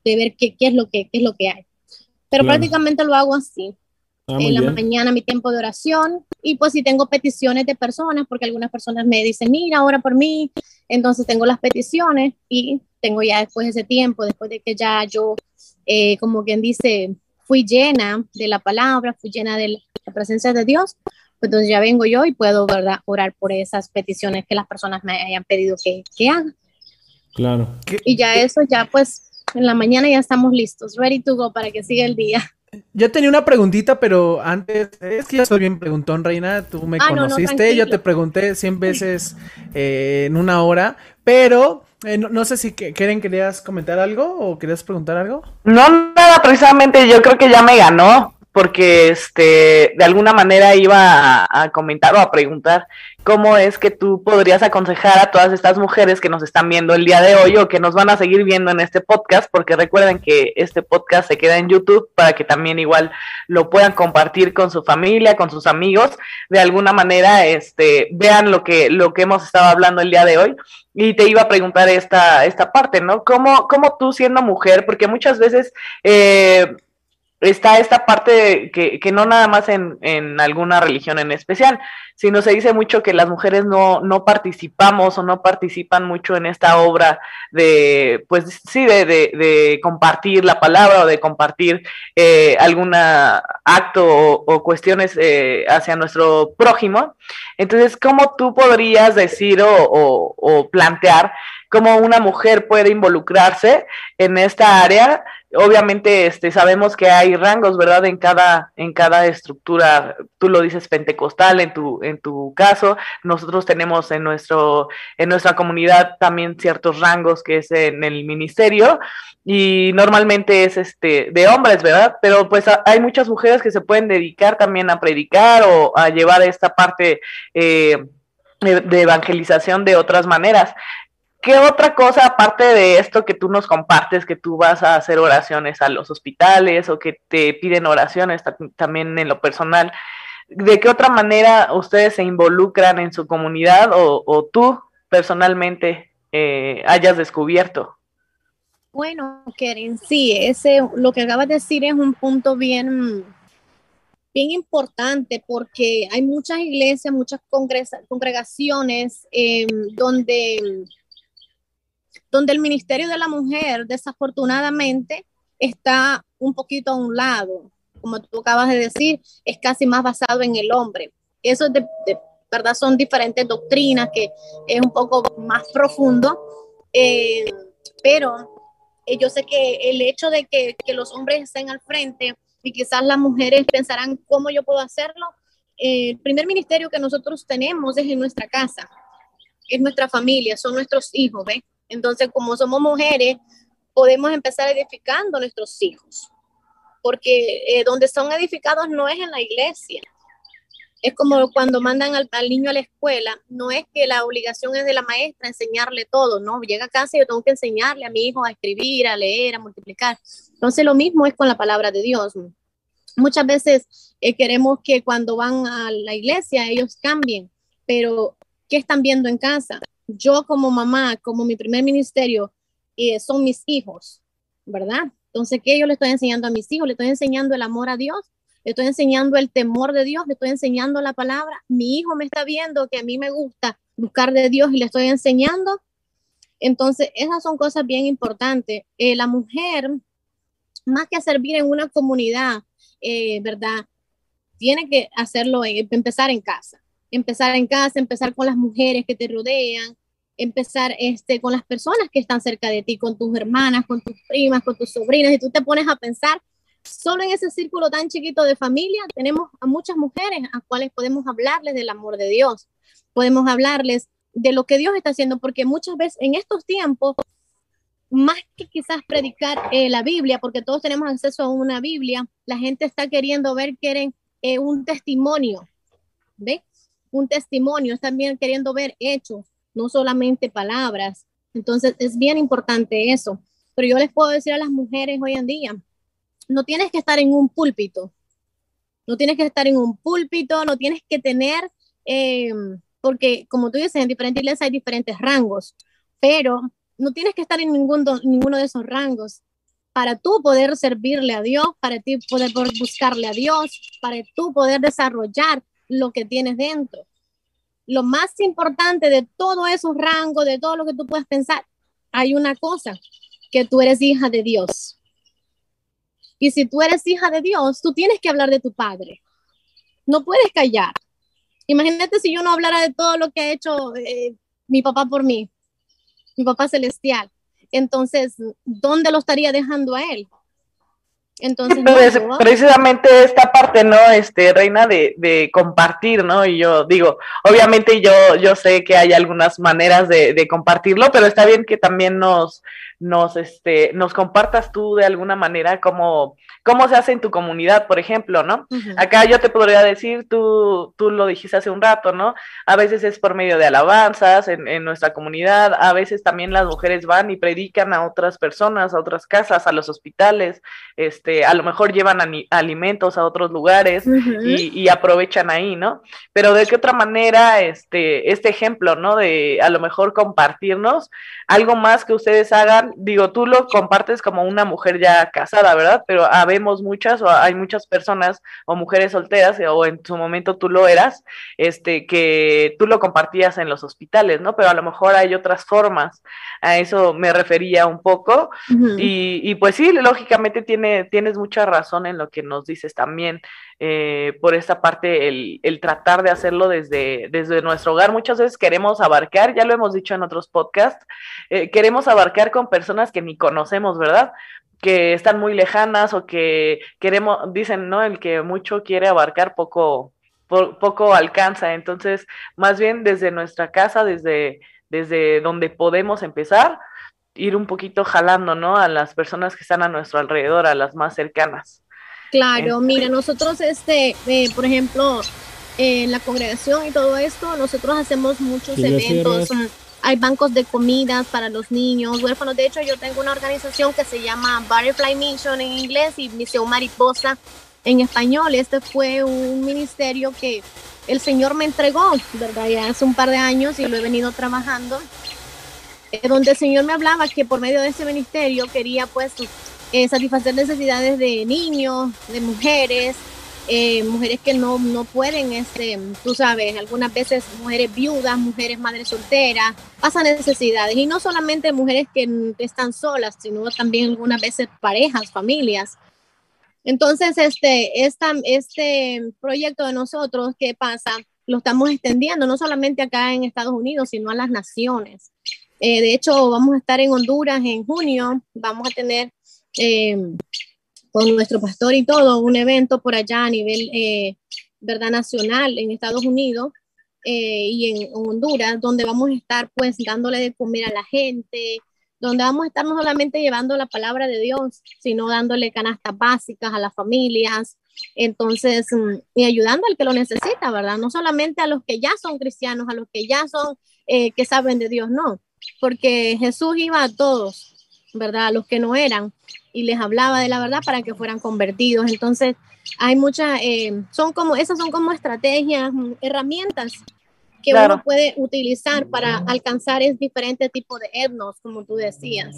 de ver qué, qué es, lo que, qué es lo que hay. Pero prácticamente lo hago así. Ah, en la mañana mi tiempo de oración y pues si tengo peticiones de personas, porque algunas personas me dicen, mira, ora por mí, entonces tengo las peticiones y tengo ya después ese tiempo, después de que ya yo, eh, como quien dice, fui llena de la palabra, fui llena de la presencia de Dios, pues entonces ya vengo yo y puedo, ¿verdad?, orar por esas peticiones que las personas me hayan pedido que, que haga. Claro. Y ya eso, ya pues en la mañana ya estamos listos, ready to go para que siga el día. Yo tenía una preguntita, pero antes, es que ya soy bien preguntón, Reina, tú me ah, conociste, yo te pregunté 100 veces eh, en una hora, pero eh, no, sé si quieren, querías comentar algo o querías preguntar algo. No, nada, precisamente yo creo que ya me ganó porque este, de alguna manera iba a, comentar o a preguntar cómo es que tú podrías aconsejar a todas estas mujeres que nos están viendo el día de hoy o que nos van a seguir viendo en este podcast, porque recuerden que este podcast se queda en YouTube para que también igual lo puedan compartir con su familia, con sus amigos, de alguna manera este, vean lo que, lo que hemos estado hablando el día de hoy. Y te iba a preguntar esta, esta parte, ¿no? ¿Cómo, cómo tú siendo mujer, porque muchas veces... Eh, está esta parte que, que no nada más en, en, alguna religión en especial, sino se dice mucho que las mujeres no, no participamos o no participan mucho en esta obra de, pues sí, de, de, compartir la palabra o de compartir eh, algún acto o, cuestiones eh, hacia nuestro prójimo. Entonces, ¿cómo tú podrías decir o, o plantear cómo una mujer puede involucrarse en esta área? obviamente este, sabemos que hay rangos, ¿verdad? En cada, en cada estructura, tú lo dices pentecostal en tu, en tu caso, nosotros tenemos en, nuestro, en nuestra comunidad también ciertos rangos que es en el ministerio y normalmente es este, de hombres, ¿verdad? Pero pues hay muchas mujeres que se pueden dedicar también a predicar o a llevar esta parte eh, de evangelización de otras maneras. ¿Qué otra cosa, aparte de esto que tú nos compartes, que tú vas a hacer oraciones a los hospitales o que te piden oraciones también en lo personal, ¿de qué otra manera ustedes se involucran en su comunidad o, tú personalmente eh, hayas descubierto? Bueno, Keren, sí, ese, lo que acabas de decir es un punto bien, bien importante porque hay muchas iglesias, muchas congregaciones em, donde donde el Ministerio de la Mujer desafortunadamente está un poquito a un lado, como tú acabas de decir, es casi más basado en el hombre. Eso de, verdad son diferentes doctrinas que es un poco más profundo, eh, pero eh, yo sé que el hecho de que, que, los hombres estén al frente y quizás las mujeres pensarán cómo yo puedo hacerlo, eh, el primer ministerio que nosotros tenemos es en nuestra casa, es nuestra familia, son nuestros hijos, ¿ves? Entonces, como somos mujeres, podemos empezar edificando nuestros hijos, porque eh, donde son edificados no es en la iglesia. Es como cuando mandan al, niño a la escuela, no es que la obligación es de la maestra enseñarle todo, no, llega a casa y yo tengo que enseñarle a mi hijo a escribir, a leer, a multiplicar. Entonces lo mismo es con la palabra de Dios. Muchas veces eh, queremos que cuando van a la iglesia ellos cambien, pero ¿qué están viendo en casa? Yo como mamá, como mi primer ministerio, eh, son mis hijos, ¿verdad? Entonces, ¿qué yo le estoy enseñando a mis hijos? Le estoy enseñando el amor a Dios, le estoy enseñando el temor de Dios, le estoy enseñando la palabra. Mi hijo me está viendo que a mí me gusta buscar de Dios y le estoy enseñando. Entonces, esas son cosas bien importantes. Eh, la mujer, más que servir en una comunidad, eh, ¿verdad? Tiene que hacerlo, empezar en casa empezar en casa, empezar con las mujeres que te rodean, empezar este, con las personas que están cerca de ti, con tus hermanas, con tus primas, con tus sobrinas, y tú te pones a pensar, solo en ese círculo tan chiquito de familia tenemos a muchas mujeres a cuales podemos hablarles del amor de Dios, podemos hablarles de lo que Dios está haciendo, porque muchas veces en estos tiempos, más que quizás predicar eh, la Biblia, porque todos tenemos acceso a una Biblia, la gente está queriendo ver, quieren eh, un testimonio, ¿ve? un testimonio, están bien queriendo ver hechos, no solamente palabras. Entonces es bien importante eso. Pero yo les puedo decir a las mujeres hoy en día, no tienes que estar en un púlpito, no tienes que estar en un púlpito, no tienes que tener, eh, porque como tú dices, en diferentes iglesias hay diferentes rangos, pero no tienes que estar en ningún, ninguno de esos rangos para tú poder servirle a Dios, para ti poder buscarle a Dios, para tú poder desarrollar lo que tienes dentro. Lo más importante de todo esos rangos, de todo lo que tú puedes pensar, hay una cosa, que tú eres hija de Dios. Y si tú eres hija de Dios, tú tienes que hablar de tu padre. No puedes callar. Imagínate si yo no hablara de todo lo que ha hecho eh, mi papá por mí, mi papá celestial. Entonces, ¿dónde lo estaría dejando a él? Entonces, precisamente esta parte, ¿no? Este, Reina, de, de, compartir, ¿no? Y yo digo, obviamente yo, yo sé que hay algunas maneras de, de compartirlo, pero está bien que también nos, nos, este, nos compartas tú de alguna manera cómo, cómo se hace en tu comunidad, por ejemplo, ¿no? Acá yo te podría decir, tú, tú lo dijiste hace un rato, ¿no? A veces es por medio de alabanzas en, en nuestra comunidad, a veces también las mujeres van y predican a otras personas, a otras casas, a los hospitales, este, este, a lo mejor llevan alimentos a otros lugares y, aprovechan ahí, ¿no? Pero de qué otra manera, este, este ejemplo, ¿no? De a lo mejor compartirnos algo más que ustedes hagan, digo, tú lo compartes como una mujer ya casada, ¿verdad? Pero habemos muchas o hay muchas personas o mujeres solteras o en su momento tú lo eras, este, que tú lo compartías en los hospitales, ¿no? Pero a lo mejor hay otras formas, a eso me refería un poco y, y, pues sí, lógicamente tiene, tienes mucha razón en lo que nos dices también. Eh, por esta parte, el, el, tratar de hacerlo desde, desde nuestro hogar. Muchas veces queremos abarcar, ya lo hemos dicho en otros podcasts, eh, queremos abarcar con personas que ni conocemos, ¿verdad? que están muy lejanas o que queremos, dicen, ¿no? El que mucho quiere abarcar, poco, poco alcanza. Entonces, más bien desde nuestra casa, desde, desde donde podemos empezar, ir un poquito jalando, ¿no? A las personas que están a nuestro alrededor, a las más cercanas. Claro, mira, nosotros, este, eh, por ejemplo, en la congregación y todo esto, nosotros hacemos muchos eventos. Hay bancos de comidas para los niños huérfanos. De hecho, yo tengo una organización que se llama Butterfly Mission en inglés y Misión Mariposa en español. Este fue un ministerio que el Señor me entregó, ¿verdad? Ya hace un par de años y lo he venido trabajando. Donde el Señor me hablaba que por medio de ese ministerio quería pues eh, satisfacer necesidades de niños, de mujeres, eh, mujeres que no, no pueden, este, tú sabes, algunas veces mujeres viudas, mujeres madres solteras, pasan necesidades. Y no solamente mujeres que están solas, sino también algunas veces parejas, familias. Entonces, este, esta, este proyecto de nosotros, ¿qué pasa? Lo estamos extendiendo no solamente acá en Estados Unidos, sino a las naciones. Eh, de hecho, vamos a estar en Honduras en junio, vamos a tener eh, con nuestro pastor y todo un evento por allá a nivel, eh, ¿verdad? Nacional en Estados Unidos y en Honduras, donde vamos a estar pues dándole de comer a la gente, donde vamos a estar no solamente llevando la palabra de Dios, sino dándole canastas básicas a las familias, entonces, mm, y ayudando al que lo necesita, ¿verdad? No solamente a los que ya son cristianos, a los que ya son, que saben de Dios, no, porque Jesús iba a todos, ¿verdad? A los que no eran y les hablaba de la verdad para que fueran convertidos. Entonces, hay muchas, eh, son como, esas son como estrategias, herramientas que uno puede utilizar para alcanzar es diferente tipo de etnos, como tú decías.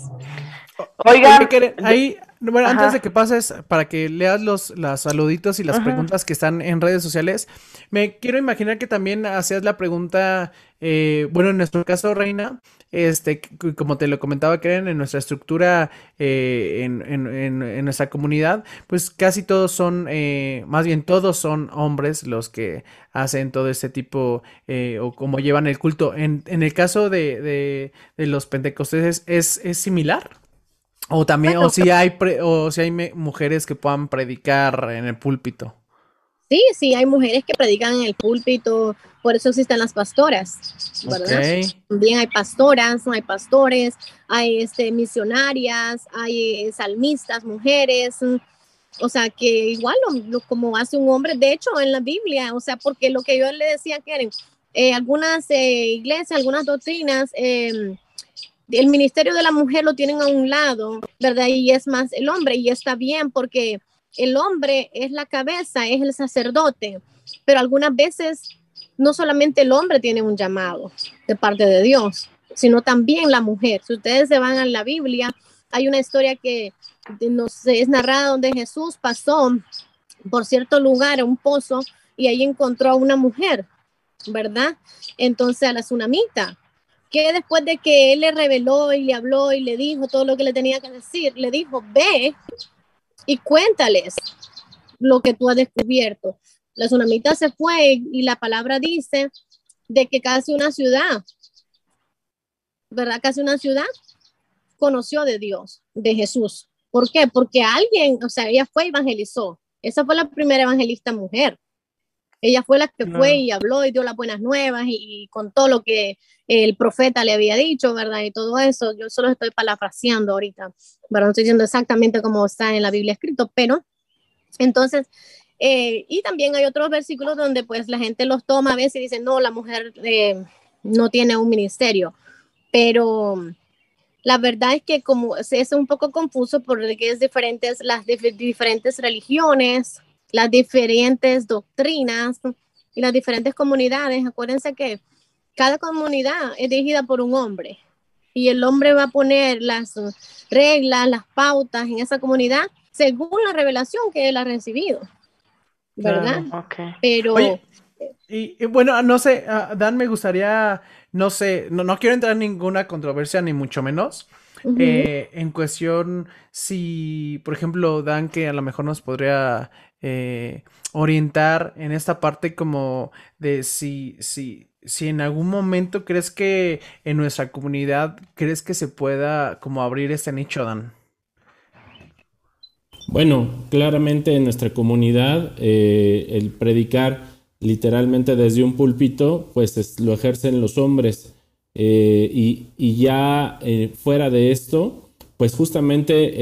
Oiga, ahí, bueno, antes de que pases, para que leas los, los saluditos y las preguntas que están en redes sociales, me quiero imaginar que también hacías la pregunta, eh, bueno, en nuestro caso, Reina, este, como te lo comentaba, Karen, en nuestra estructura, eh, en, en, en, nuestra comunidad, pues casi todos son, eh, más bien todos son hombres los que hacen todo este tipo eh, o como llevan el culto. En, en el caso de, de, de los pentecostés, ¿es, ¿es similar? O también, o si hay, o si hay mujeres que puedan predicar en el púlpito. Sí, sí, hay mujeres que predican en el púlpito, por eso existen las pastoras, ¿verdad? También hay pastoras, hay pastores, hay este, misionarias, hay eh, salmistas, mujeres, o sea, que igual lo, como hace un hombre, de hecho en la Biblia, o sea, porque lo que yo le decía que eh, algunas eh, iglesias, algunas doctrinas, em, el ministerio de la mujer lo tienen a un lado, ¿verdad? Y es más el hombre, y está bien porque el hombre es la cabeza, es el sacerdote, pero algunas veces no solamente el hombre tiene un llamado de parte de Dios, sino también la mujer. Si ustedes se van a la Biblia, hay una historia que nos es narrada donde Jesús pasó por cierto lugar, a un pozo, y ahí encontró a una mujer, ¿verdad? Entonces a la tsunamita, que después de que él le reveló y le habló y le dijo todo lo que le tenía que decir, le dijo, ve y cuéntales lo que tú has descubierto. La tsunamita se fue y la palabra dice de que casi una ciudad, ¿verdad? Casi una ciudad conoció de Dios, de Jesús. ¿Por qué? Porque alguien, o sea, ella fue evangelizó. Esa fue la primera evangelista mujer. Ella fue la que fue y habló y dio las buenas nuevas y, con todo lo que el profeta le había dicho, ¿verdad? Y todo eso. Yo solo estoy parafraseando ahorita, pero no estoy diciendo exactamente cómo está en la Biblia escrito, pero entonces, eh, y también hay otros versículos donde pues la gente los toma a veces y dice, no, la mujer eh, no tiene un ministerio, pero la verdad es que como es un poco confuso porque es diferentes, las diferentes religiones, las diferentes doctrinas y las diferentes comunidades. Acuérdense que cada comunidad es dirigida por un hombre y el hombre va a poner las reglas, las pautas en esa comunidad según la revelación que él ha recibido. ¿Verdad? Pero... y, bueno, no sé, ah, Dan, me gustaría, no sé, no, no quiero entrar en ninguna controversia, ni mucho menos. Eh, en cuestión, si, por ejemplo, Dan, que a lo mejor nos podría eh, orientar en esta parte como de si, si, si en algún momento crees que en nuestra comunidad crees que se pueda como abrir este nicho, Dan. Bueno, claramente en nuestra comunidad eh, el predicar literalmente desde un púlpito, pues lo ejercen los hombres. Eh, y, ya eh, fuera de esto, pues justamente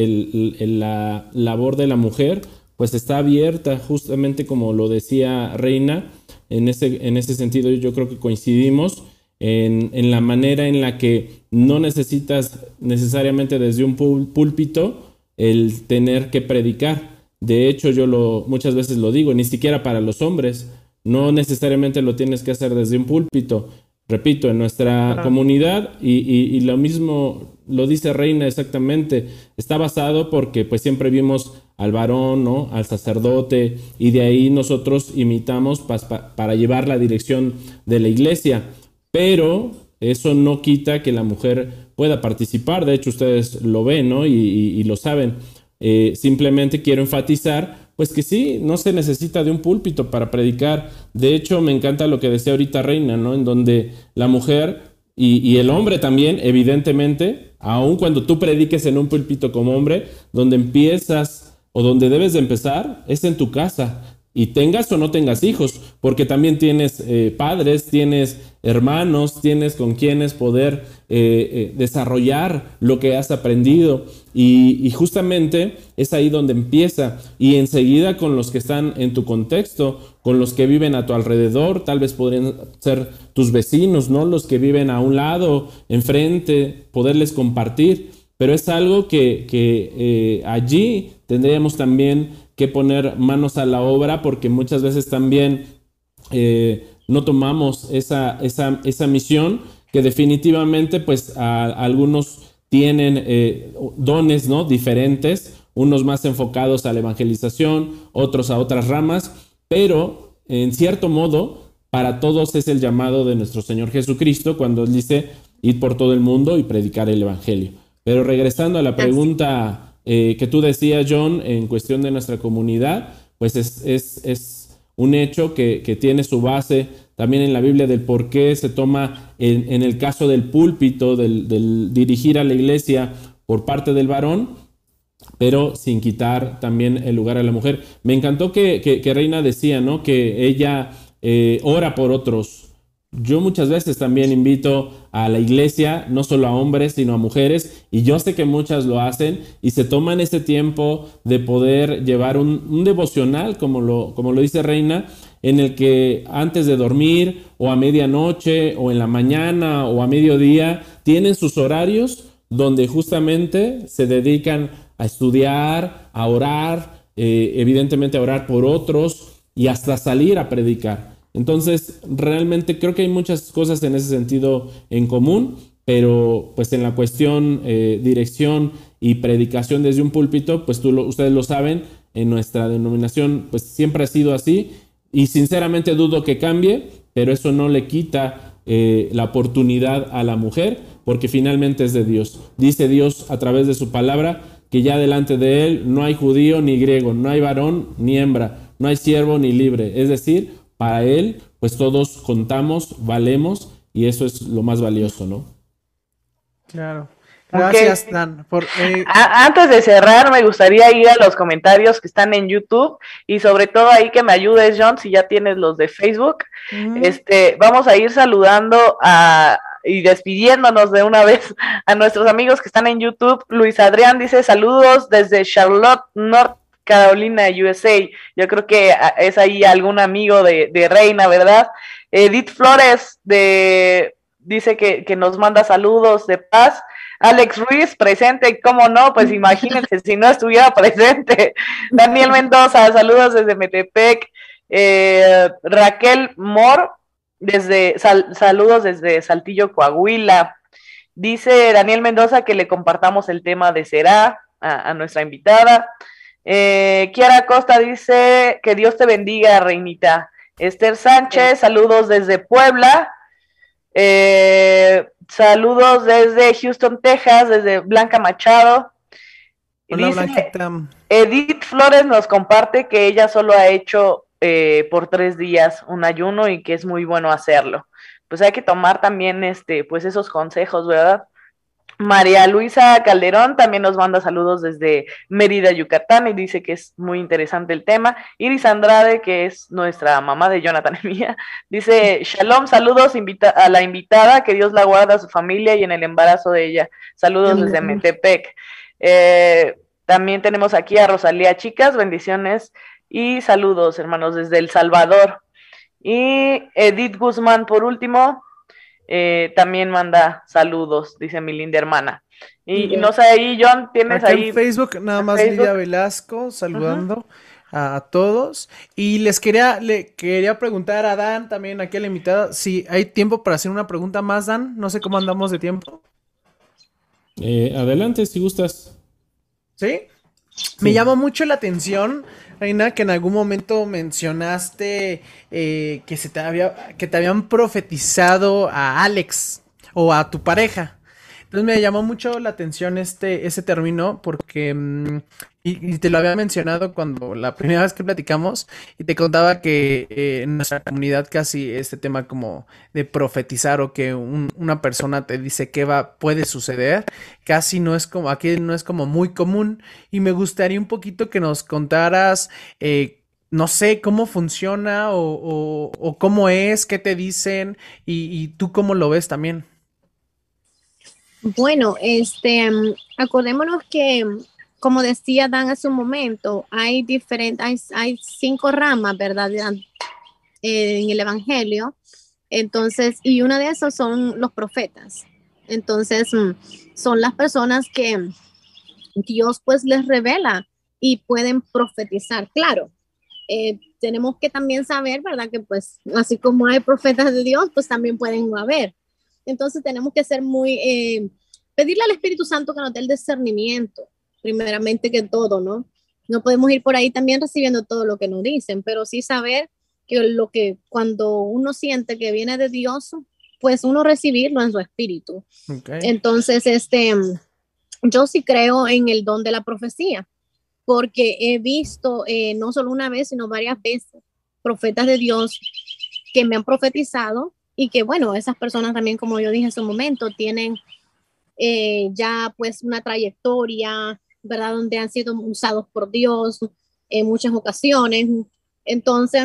la labor de la mujer, pues está abierta, justamente como lo decía Reina, en ese, en ese sentido yo creo que coincidimos en, en la manera en la que no necesitas necesariamente desde un púlpito, el tener que predicar. De hecho, yo lo, muchas veces lo digo, ni siquiera para los hombres. No necesariamente lo tienes que hacer desde un púlpito. Repito, en nuestra comunidad, y, lo mismo lo dice Reina exactamente, está basado porque pues siempre vimos al varón, ¿no? al sacerdote, y de ahí nosotros imitamos para llevar la dirección de la iglesia. Pero eso no quita que la mujer pueda participar. De hecho, ustedes lo ven ¿no? y, lo saben. Eh, simplemente quiero enfatizar, pues que sí, no se necesita de un púlpito para predicar. De hecho, me encanta lo que decía ahorita Reina, ¿no? En donde la mujer y, el hombre también, evidentemente, aun cuando tú prediques en un púlpito como hombre, donde empiezas o donde debes de empezar es en tu casa y tengas o no tengas hijos, porque también tienes eh, padres, tienes hermanos, tienes con quienes poder eh, eh, desarrollar lo que has aprendido. Y, justamente es ahí donde empieza. Y enseguida con los que están en tu contexto, con los que viven a tu alrededor, tal vez podrían ser tus vecinos, ¿no? Los que viven a un lado, enfrente, poderles compartir. Pero es algo que, que allí tendríamos también que poner manos a la obra porque muchas veces también eh, no tomamos esa, esa, misión que definitivamente pues algunos tienen eh, dones ¿no? diferentes, unos más enfocados a la evangelización, otros a otras ramas, pero en cierto modo para todos es el llamado de nuestro Señor Jesucristo cuando dice ir por todo el mundo y predicar el Evangelio. Pero regresando a la pregunta eh, que tú decías, John, en cuestión de nuestra comunidad, pues es, un hecho que, tiene su base también en la Biblia del por qué se toma en, el caso del púlpito, del, dirigir a la iglesia por parte del varón, pero sin quitar también el lugar a la mujer. Me encantó que, Reina decía, ¿no? Que ella eh, ora por otros, yo muchas veces también invito a la iglesia, no solo a hombres, sino a mujeres, y yo sé que muchas lo hacen y se toman ese tiempo de poder llevar un, devocional, como lo, como lo dice Reina, en el que antes de dormir o a medianoche o en la mañana o a mediodía tienen sus horarios donde justamente se dedican a estudiar, a orar, eh, evidentemente a orar por otros y hasta salir a predicar. Entonces, realmente creo que hay muchas cosas en ese sentido en común, pero pues en la cuestión eh, dirección y predicación desde un púlpito, pues ustedes lo saben, en nuestra denominación pues siempre ha sido así y sinceramente dudo que cambie, pero eso no le quita eh, la oportunidad a la mujer porque finalmente es de Dios. Dice Dios a través de su palabra que ya delante de él no hay judío ni griego, no hay varón ni hembra, no hay siervo ni libre, es decir, para Él, pues todos contamos, valemos y eso es lo más valioso, ¿no? Claro. Gracias, Dan. Eh, antes de cerrar, me gustaría ir a los comentarios que están en YouTube y sobre todo ahí que me ayudes, John, si ya tienes los de Facebook. Este, vamos a ir saludando a, y despidiéndonos de una vez a nuestros amigos que están en YouTube. Luis Adrián dice saludos desde Charlotte, North Carolina, USA. Yo creo que ah, es ahí algún amigo de, Reina, ¿verdad? Edith Flores de, dice que, nos manda saludos de paz. Alex Ruiz, presente, ¿cómo no? Pues imagínense si no estuviera presente. Daniel Mendoza, saludos desde Metepec. Eh, Raquel Mor, desde, saludos desde Saltillo, Coahuila. Dice Daniel Mendoza que le compartamos el tema de Será a, nuestra invitada. Eh, Kiara Costa dice que Dios te bendiga, reinita. Esther Sánchez, saludos desde Puebla. Eh, saludos desde Houston, Texas, desde Blanca Machado. Edith Flores nos comparte que ella solo ha hecho eh, por tres días un ayuno y que es muy bueno hacerlo pues hay que tomar también este, pues esos consejos, ¿verdad? María Luisa Calderón también nos manda saludos desde Mérida, Yucatán, y dice que es muy interesante el tema. Iris Andrade, que es nuestra mamá de Jonathan y mía, dice, Shalom, saludos invita a la invitada, que Dios la guarda a su familia y en el embarazo de ella. Saludos desde Metepec. Eh, también tenemos aquí a Rosalía Chicas, bendiciones y saludos, hermanos, desde El Salvador. Y Edith Guzmán, por último, eh, también manda saludos, dice mi linda hermana. Y, no sé, ahí, John, tienes ahí. En Facebook, nada más Lidia Velasco saludando. a todos. Y les quería, le quería preguntar a Dan, también aquí a la invitada, si hay tiempo para hacer una pregunta más, Dan. No sé cómo andamos de tiempo. Eh, adelante, si gustas. ¿Sí? Me llamó mucho la atención Reina, que en algún momento mencionaste eh, que, se te había, que te habían profetizado a Alex o a tu pareja. Entonces me llamó mucho la atención este, ese término porque, mm, y, te lo había mencionado cuando la primera vez que platicamos y te contaba que eh, en nuestra comunidad casi este tema como de profetizar o que una persona te dice qué va, puede suceder, casi no es como, aquí no es como muy común y me gustaría un poquito que nos contaras eh, no sé cómo funciona o, cómo es, qué te dicen y, tú cómo lo ves también. Bueno, este, mm, acordémonos que, como decía Dan hace un momento, hay diferentes, hay, cinco ramas, ¿verdad? En el Evangelio. Entonces, y una de esas son los profetas. Entonces, mm, son las personas que Dios pues les revela y pueden profetizar. Claro, eh, tenemos que también saber, ¿verdad? Que pues así como hay profetas de Dios, pues también pueden haber. Entonces tenemos que ser muy, eh, pedirle al Espíritu Santo que nos dé el discernimiento, primeramente que todo, ¿no? No podemos ir por ahí también recibiendo todo lo que nos dicen, pero sí saber que lo que cuando uno siente que viene de Dios, pues uno recibirlo en su espíritu. Entonces, este, yo sí creo en el don de la profecía, porque he visto eh, no solo una vez, sino varias veces profetas de Dios que me han profetizado y que bueno, esas personas también, como yo dije en su momento, tienen eh, ya pues una trayectoria, ¿verdad? Donde han sido usados por Dios en muchas ocasiones. Entonces,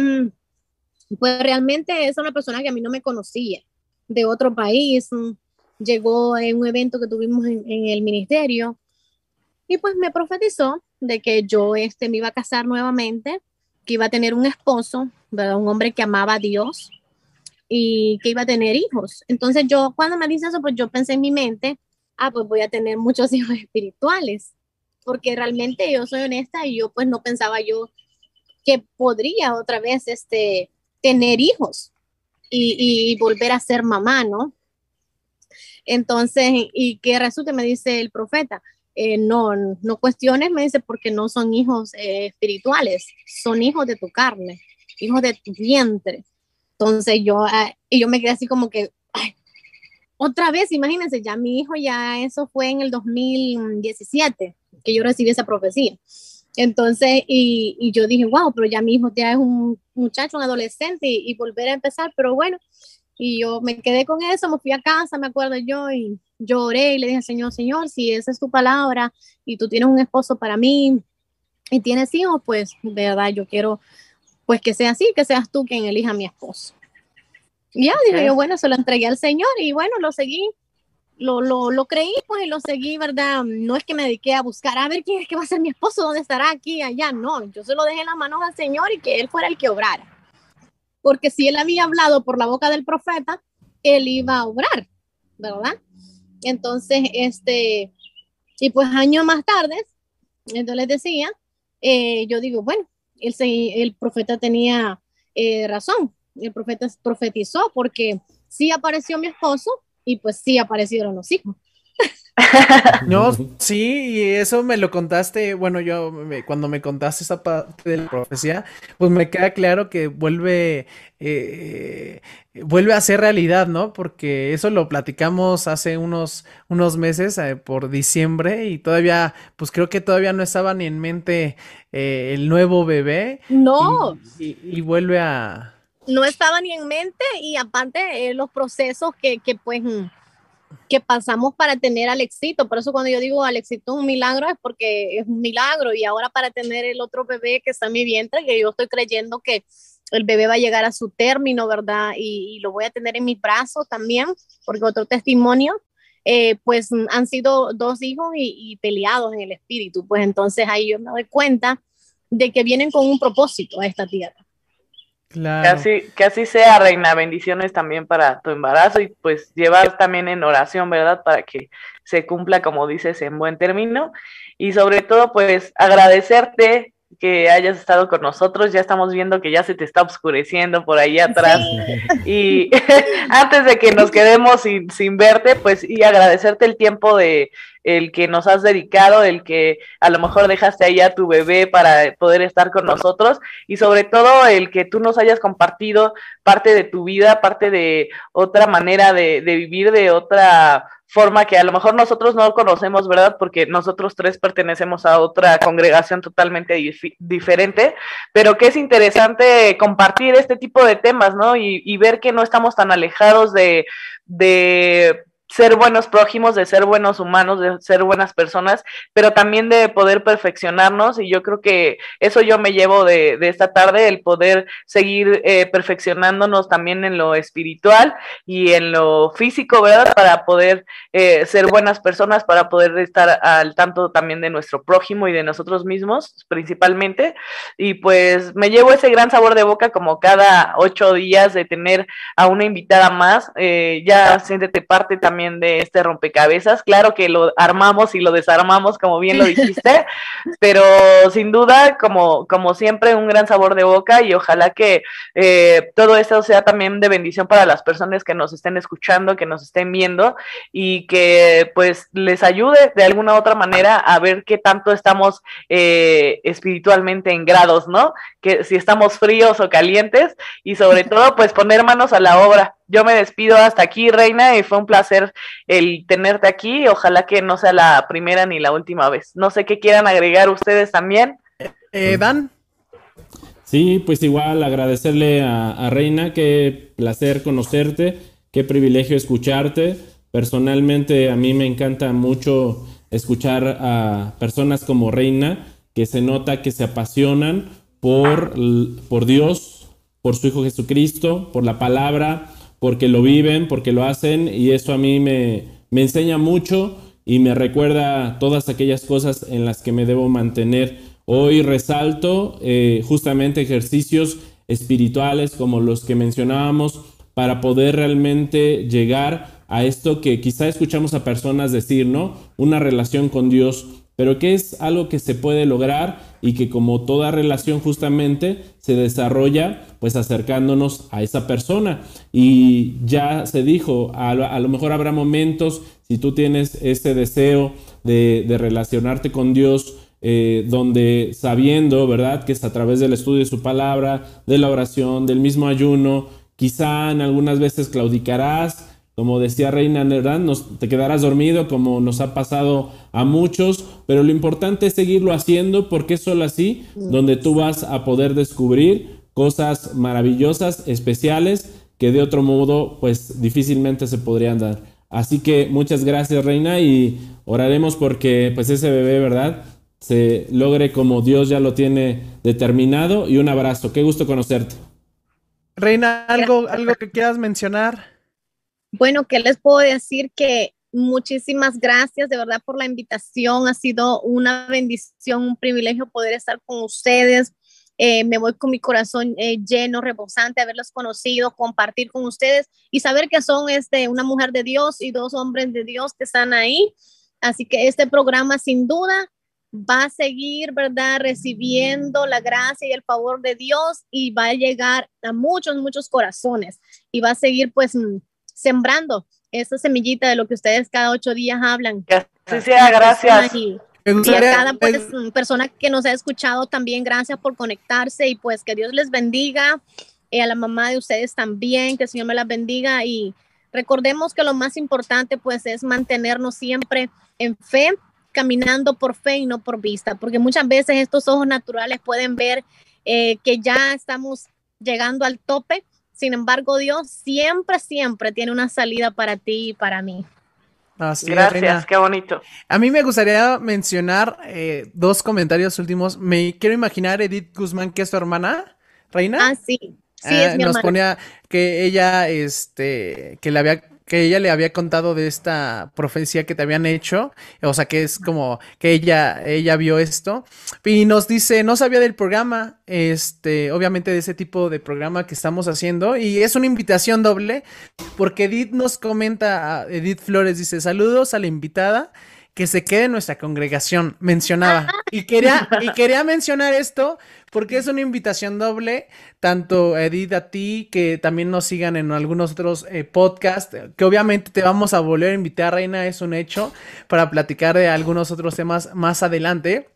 pues realmente es una persona que a mí no me conocía, de otro país, llegó en un evento que tuvimos en, el ministerio y pues me profetizó de que yo este, me iba a casar nuevamente, que iba a tener un esposo, ¿verdad? Un hombre que amaba a Dios, y que iba a tener hijos. Entonces yo cuando me dice eso, pues yo pensé en mi mente, ah, pues voy a tener muchos hijos espirituales, porque realmente yo soy honesta y yo pues no pensaba yo que podría otra vez este, tener hijos y, volver a ser mamá, ¿no? Entonces, y que resulta, me dice el profeta, eh, no, no cuestiones, me dice, porque no son hijos eh, espirituales, son hijos de tu carne, hijos de tu vientre. Entonces yo, ah, y yo me quedé así como que, otra vez, imagínense, ya mi hijo ya, eso fue en el 2017 que yo recibí esa profecía. Entonces, y, y yo dije, wow, pero ya mi hijo ya es un muchacho, un adolescente y, volver a empezar, pero bueno, y yo me quedé con eso, me fui a casa, me acuerdo yo, y lloré y le dije, Señor, Señor, si esa es tu palabra y tú tienes un esposo para mí y tienes hijos, pues de verdad yo quiero pues que sea así, que seas tú quien elija a mi esposo. Y ya, dije yo, bueno, se lo entregué al Señor y bueno, lo seguí, lo, lo, lo, creí, pues, y lo seguí, ¿verdad? No es que me dediqué a buscar, a ver quién es que va a ser mi esposo, dónde estará, aquí, allá, no, yo se lo dejé en las manos al Señor y que Él fuera el que obrara. Porque si Él había hablado por la boca del profeta, Él iba a obrar. ¿verdad? Entonces, este, y pues años más tarde, entonces les decía, eh, yo digo, bueno, el, el profeta tenía eh, razón, el profeta profetizó porque sí apareció mi esposo y pues sí aparecieron los hijos. No, sí, y eso me lo contaste, bueno, yo cuando me contaste esa parte de la profecía, pues me queda claro que vuelve, eh, vuelve a ser realidad, ¿no? Porque eso lo platicamos hace unos, unos meses, eh, por diciembre, y todavía, pues creo que todavía no estaba ni en mente eh, el nuevo bebé. No. Y, vuelve a... No estaba ni en mente, y aparte los procesos que, que pues que pasamos para tener al éxito. Por eso cuando yo digo al éxito un milagro es porque es un milagro y ahora para tener el otro bebé que está en mi vientre, que yo estoy creyendo que el bebé va a llegar a su término, ¿verdad? Y, lo voy a tener en mis brazos también, porque otro testimonio, eh, pues han sido dos hijos y, y peleados en el espíritu. Pues entonces ahí yo me doy cuenta de que vienen con un propósito a esta tierra. Claro. Que, así, sea, Reina. Bendiciones también para tu embarazo y pues llevar también en oración, ¿verdad? Para que se cumpla, como dices, en buen término. Y sobre todo, pues agradecerte que hayas estado con nosotros. Ya estamos viendo que ya se te está oscureciendo por ahí atrás. Y antes de que nos quedemos sin, sin verte, pues y agradecerte el tiempo de el que nos has dedicado, el que a lo mejor dejaste ahí a tu bebé para poder estar con nosotros y sobre todo el que tú nos hayas compartido parte de tu vida, parte de otra manera de, vivir, de otra forma que a lo mejor nosotros no conocemos, ¿verdad? Porque nosotros tres pertenecemos a otra congregación totalmente diferente, pero que es interesante compartir este tipo de temas, ¿no? Y, ver que no estamos tan alejados de ser buenos prójimos, de ser buenos humanos, de ser buenas personas, pero también de poder perfeccionarnos y yo creo que eso yo me llevo de, esta tarde, el poder seguir eh, perfeccionándonos también en lo espiritual y en lo físico, ¿verdad? Para poder eh, ser buenas personas, para poder estar al tanto también de nuestro prójimo y de nosotros mismos principalmente. Y pues me llevo ese gran sabor de boca como cada ocho días de tener a una invitada más, eh, ya siéntete parte también de este rompecabezas. Claro que lo armamos y lo desarmamos, como bien lo dijiste, pero sin duda, como, como siempre, un gran sabor de boca y ojalá que eh, todo esto sea también de bendición para las personas que nos estén escuchando, que nos estén viendo y que pues les ayude de alguna u otra manera a ver qué tanto estamos eh, espiritualmente en grados, ¿no? Que si estamos fríos o calientes y sobre todo pues poner manos a la obra yo me despido hasta aquí, Reina, y fue un placer el tenerte aquí. Ojalá que no sea la primera ni la última vez. No sé qué quieran agregar ustedes también. Eh, Dan. Sí, pues igual agradecerle a, Reina, qué placer conocerte, qué privilegio escucharte. Personalmente a mí me encanta mucho escuchar a personas como Reina, que se nota que se apasionan por, por Dios, por su Hijo Jesucristo, por la palabra, porque lo viven, porque lo hacen y eso a mí me, enseña mucho y me recuerda todas aquellas cosas en las que me debo mantener. Hoy resalto eh, justamente ejercicios espirituales como los que mencionábamos para poder realmente llegar a esto que quizá escuchamos a personas decir, ¿no? Una relación con Dios, pero que es algo que se puede lograr y que como toda relación justamente se desarrolla pues acercándonos a esa persona. Y ya se dijo, a, lo mejor habrá momentos, si tú tienes ese deseo de, relacionarte con Dios, eh, donde sabiendo, ¿verdad?, que es a través del estudio de su palabra, de la oración, del mismo ayuno, quizá en algunas veces claudicarás, como decía Reina ¿verdad? Nos, te quedarás dormido como nos ha pasado a muchos, pero lo importante es seguirlo haciendo porque es solo así donde tú vas a poder descubrir cosas maravillosas, especiales, que de otro modo pues difícilmente se podrían dar. Así que muchas gracias Reina y oraremos porque pues ese bebé, ¿verdad? Se logre como Dios ya lo tiene determinado y un abrazo. Qué gusto conocerte. Reina, algo, algo que quieras mencionar. Bueno, ¿qué les puedo decir? Que muchísimas gracias de verdad por la invitación. Ha sido una bendición, un privilegio poder estar con ustedes. eh, me voy con mi corazón eh, lleno, rebosante, haberlos conocido, compartir con ustedes y saber que son este, una mujer de Dios y dos hombres de Dios que están ahí. Así que este programa sin duda va a seguir, ¿verdad? Recibiendo la gracia y el favor de Dios y va a llegar a muchos, muchos corazones y va a seguir pues sembrando esa semillita de lo que ustedes cada ocho días hablan. Sí, sea, gracias. Y, a cada pues, persona que nos ha escuchado también, gracias por conectarse y pues que Dios les bendiga. Y a la mamá de ustedes también, que el Señor me las bendiga y recordemos que lo más importante pues es mantenernos siempre en fe, caminando por fe y no por vista, porque muchas veces estos ojos naturales pueden ver eh, que ya estamos llegando al tope, sin embargo Dios siempre, siempre tiene una salida para ti y para mí. Gracias, qué bonito. A mí me gustaría mencionar eh, dos comentarios últimos. Me quiero imaginar Edith Guzmán, que es tu hermana, Reina. Ah, sí. Sí, es ah, nos ponía que ella, este, que le había que ella le había contado de esta profecía que te habían hecho, o sea, que es como que ella, ella vio esto, y nos dice, no sabía del programa, este, obviamente de ese tipo de programa que estamos haciendo, y es una invitación doble, porque Edith nos comenta, Edith Flores dice, saludos a la invitada, que se quede en nuestra congregación, mencionaba. Y quería, y quería mencionar esto porque es una invitación doble, tanto Edith a ti, que también nos sigan en algunos otros eh, podcasts, que obviamente te vamos a volver a invitar, Reina, es un hecho, para platicar de algunos otros temas más adelante.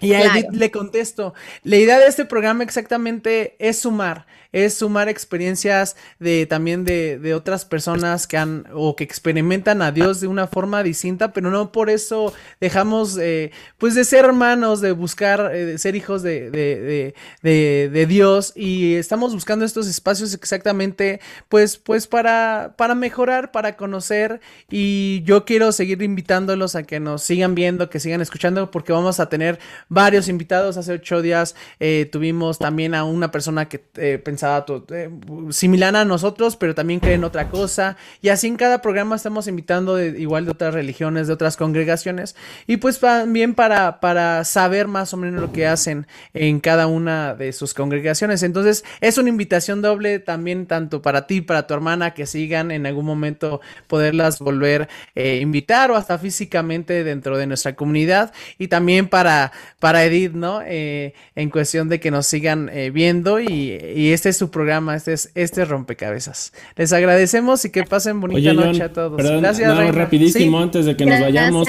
Y a Edith le contesto, la idea de este programa exactamente es sumar, es sumar experiencias de también de, de, otras personas que han o que experimentan a Dios de una forma distinta, pero no por eso dejamos eh, pues de ser hermanos, de buscar, eh, de ser hijos de, de, de, Dios y estamos buscando estos espacios exactamente pues, pues para, para mejorar, para conocer y yo quiero seguir invitándolos a que nos sigan viendo, que sigan escuchando porque vamos a tener varios invitados. Hace ocho días eh, tuvimos también a una persona que pensaba eh, similar a nosotros, pero también creen otra cosa. Y así en cada programa estamos invitando de, igual de otras religiones, de otras congregaciones. Y pues también para, para saber más o menos lo que hacen en cada una de sus congregaciones. Entonces es una invitación doble también tanto para ti, para tu hermana, que sigan en algún momento poderlas volver a eh, invitar o hasta físicamente dentro de nuestra comunidad. Y también para, para Edith, ¿no? Eh, en cuestión de que nos sigan viendo y, y este es su programa, este es, este rompecabezas. Les agradecemos y que pasen bonita noche a todos. Gracias, rapidísimo antes de que nos vayamos.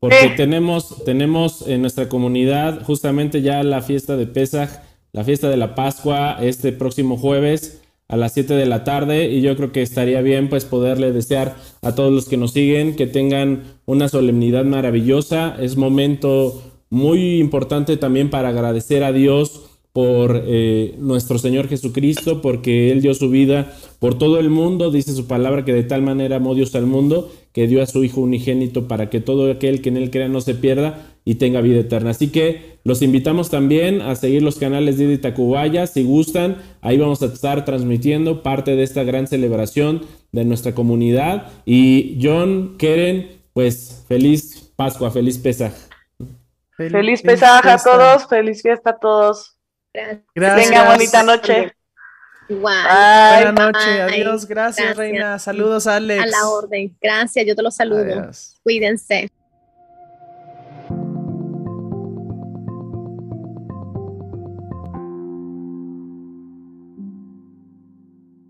Porque tenemos, tenemos en nuestra comunidad justamente ya la fiesta de Pesaj, la fiesta de la Pascua, este próximo jueves a las 7 de la tarde y yo creo que estaría bien pues poderle desear a todos los que nos siguen que tengan una solemnidad maravillosa. Es momento muy importante también para agradecer a Dios por eh, nuestro Señor Jesucristo, porque Él dio su vida por todo el mundo, dice su palabra que de tal manera amó Dios al mundo, que dio a su Hijo unigénito para que todo aquel que en Él crea no se pierda y tenga vida eterna. Así que los invitamos también a seguir los canales de Itacubaya, si gustan, ahí vamos a estar transmitiendo parte de esta gran celebración de nuestra comunidad. Y John, Keren, pues feliz Pascua, feliz Pesaj. Feliz, feliz a todos, feliz fiesta a todos. Gracias. Tenga bonita noche. Buenas noches, adiós, gracias, Reina. Saludos, Alex. A la orden, gracias, yo te los saludo. Cuídense.